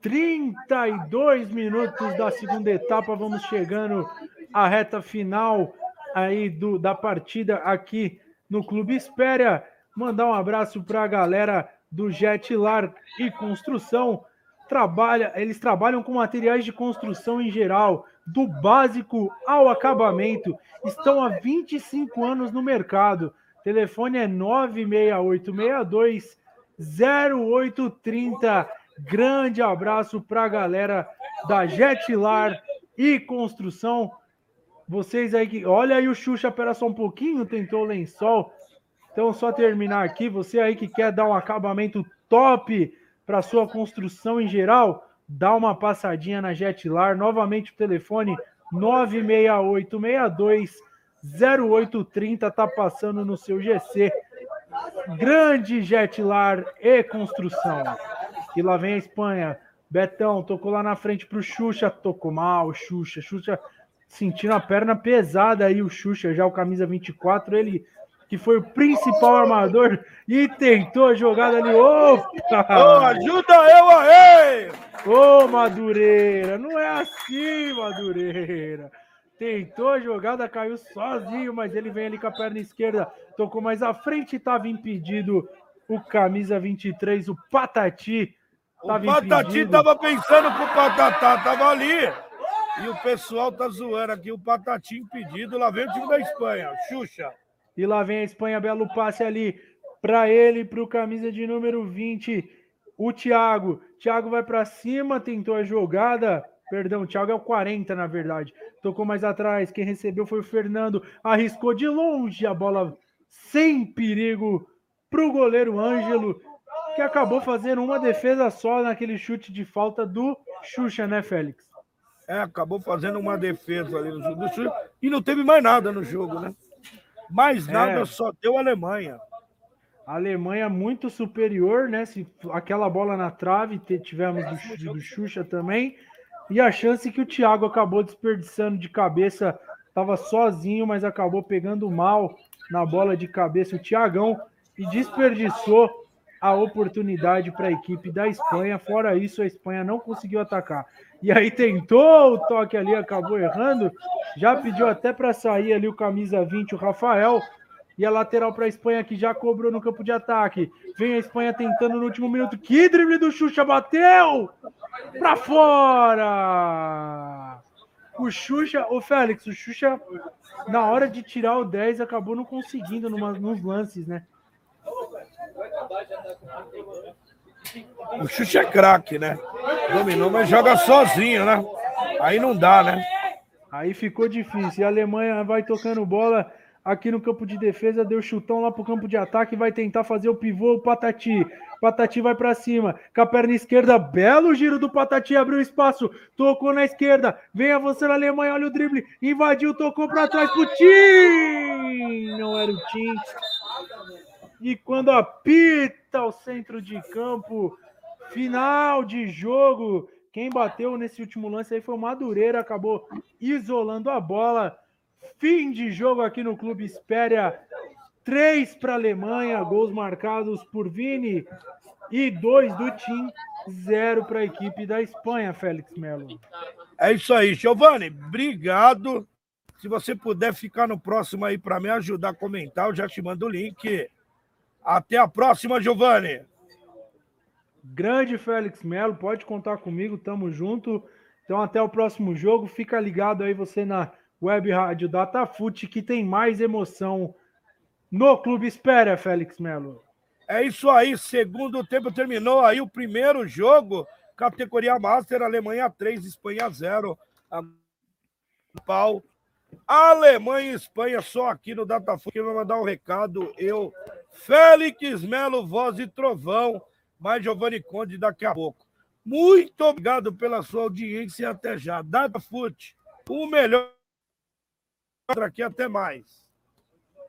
32 minutos da segunda etapa, vamos chegando à reta final aí do, da partida aqui no Clube Espéria. Mandar um abraço para a galera do Jetlar e Construção trabalha, eles trabalham com materiais de construção em geral, do básico ao acabamento. Estão há 25 anos no mercado. Telefone é 96862 0830. Grande abraço para a galera da Jetlar e Construção. Vocês aí que. Olha aí o Xuxa, pera só um pouquinho, tentou o lençol. Então, só terminar aqui. Você aí que quer dar um acabamento top para sua construção em geral, dá uma passadinha na Jetlar. Novamente o telefone 96862 0830 tá passando no seu GC. Grande Jetlar e construção. E lá vem a Espanha. Betão tocou lá na frente pro Xuxa, tocou mal, Xuxa, Xuxa sentindo a perna pesada aí o Xuxa, já o camisa 24, ele que foi o principal armador e tentou a jogada ali. Opa! Oh, ajuda eu aí! Ô, Madureira, não é assim, Madureira. Tentou a jogada, caiu sozinho, mas ele vem ali com a perna esquerda, tocou mais à frente, estava impedido o camisa 23, o Patati. O Patati estava pensando que o Patatá estava ali. E o pessoal tá zoando aqui, o Patati impedido. Lá vem o time da Espanha, Xuxa. E lá vem a Espanha, belo passe ali para ele, para o camisa de número 20, o Thiago. Thiago vai para cima, tentou a jogada. Perdão, o Thiago é o 40, na verdade. Tocou mais atrás. Quem recebeu foi o Fernando. Arriscou de longe a bola sem perigo para o goleiro Ângelo, que acabou fazendo uma defesa só naquele chute de falta do Xuxa, né, Félix? É, acabou fazendo uma defesa ali no do Xuxa e não teve mais nada no jogo, né? Mais é. nada, é. só deu a Alemanha. A Alemanha muito superior, né? Se aquela bola na trave, tivemos do, do Xuxa também. E a chance que o Thiago acabou desperdiçando de cabeça, estava sozinho, mas acabou pegando mal na bola de cabeça o Thiagão e desperdiçou a oportunidade para a equipe da Espanha. Fora isso, a Espanha não conseguiu atacar. E aí tentou o toque ali, acabou errando. Já pediu até para sair ali o camisa 20, o Rafael. E a lateral para a Espanha que já cobrou no campo de ataque. Vem a Espanha tentando no último minuto. Que drible do Xuxa bateu! Para fora! O Xuxa, o Félix, o Xuxa, na hora de tirar o 10, acabou não conseguindo numa, nos lances, né? O Xuxa é craque, né? Dominou, mas joga sozinho, né? Aí não dá, né? Aí ficou difícil. E a Alemanha vai tocando bola aqui no campo de defesa, deu chutão lá pro campo de ataque, vai tentar fazer o pivô, o Patati. Patati vai para cima, com a perna esquerda, belo giro do Patati, abriu espaço, tocou na esquerda, vem avançando a Alemanha, olha o drible, invadiu, tocou para trás pro Tim! Não era o Tim. E quando apita o centro de campo, final de jogo, quem bateu nesse último lance aí foi o Madureira, acabou isolando a bola. Fim de jogo aqui no Clube Espéria. Três para a Alemanha, gols marcados por Vini e dois do Tim, zero para a equipe da Espanha, Félix Melo. É isso aí, Giovanni. Obrigado. Se você puder ficar no próximo aí para me ajudar a comentar, eu já te mando o link. Até a próxima, Giovanni. Grande Félix Melo, pode contar comigo, tamo junto. Então até o próximo jogo. Fica ligado aí você na Web Rádio Datafute que tem mais emoção no Clube Espera, Félix Melo. É isso aí, segundo tempo terminou aí o primeiro jogo, categoria Master, Alemanha 3, Espanha 0. Pau. Alemanha e Espanha só aqui no Datafoot que vai mandar um recado. Eu, Félix Melo, voz e trovão, mais Giovanni Conde daqui a pouco. Muito obrigado pela sua audiência e até já. Datafoot, o melhor aqui, até mais.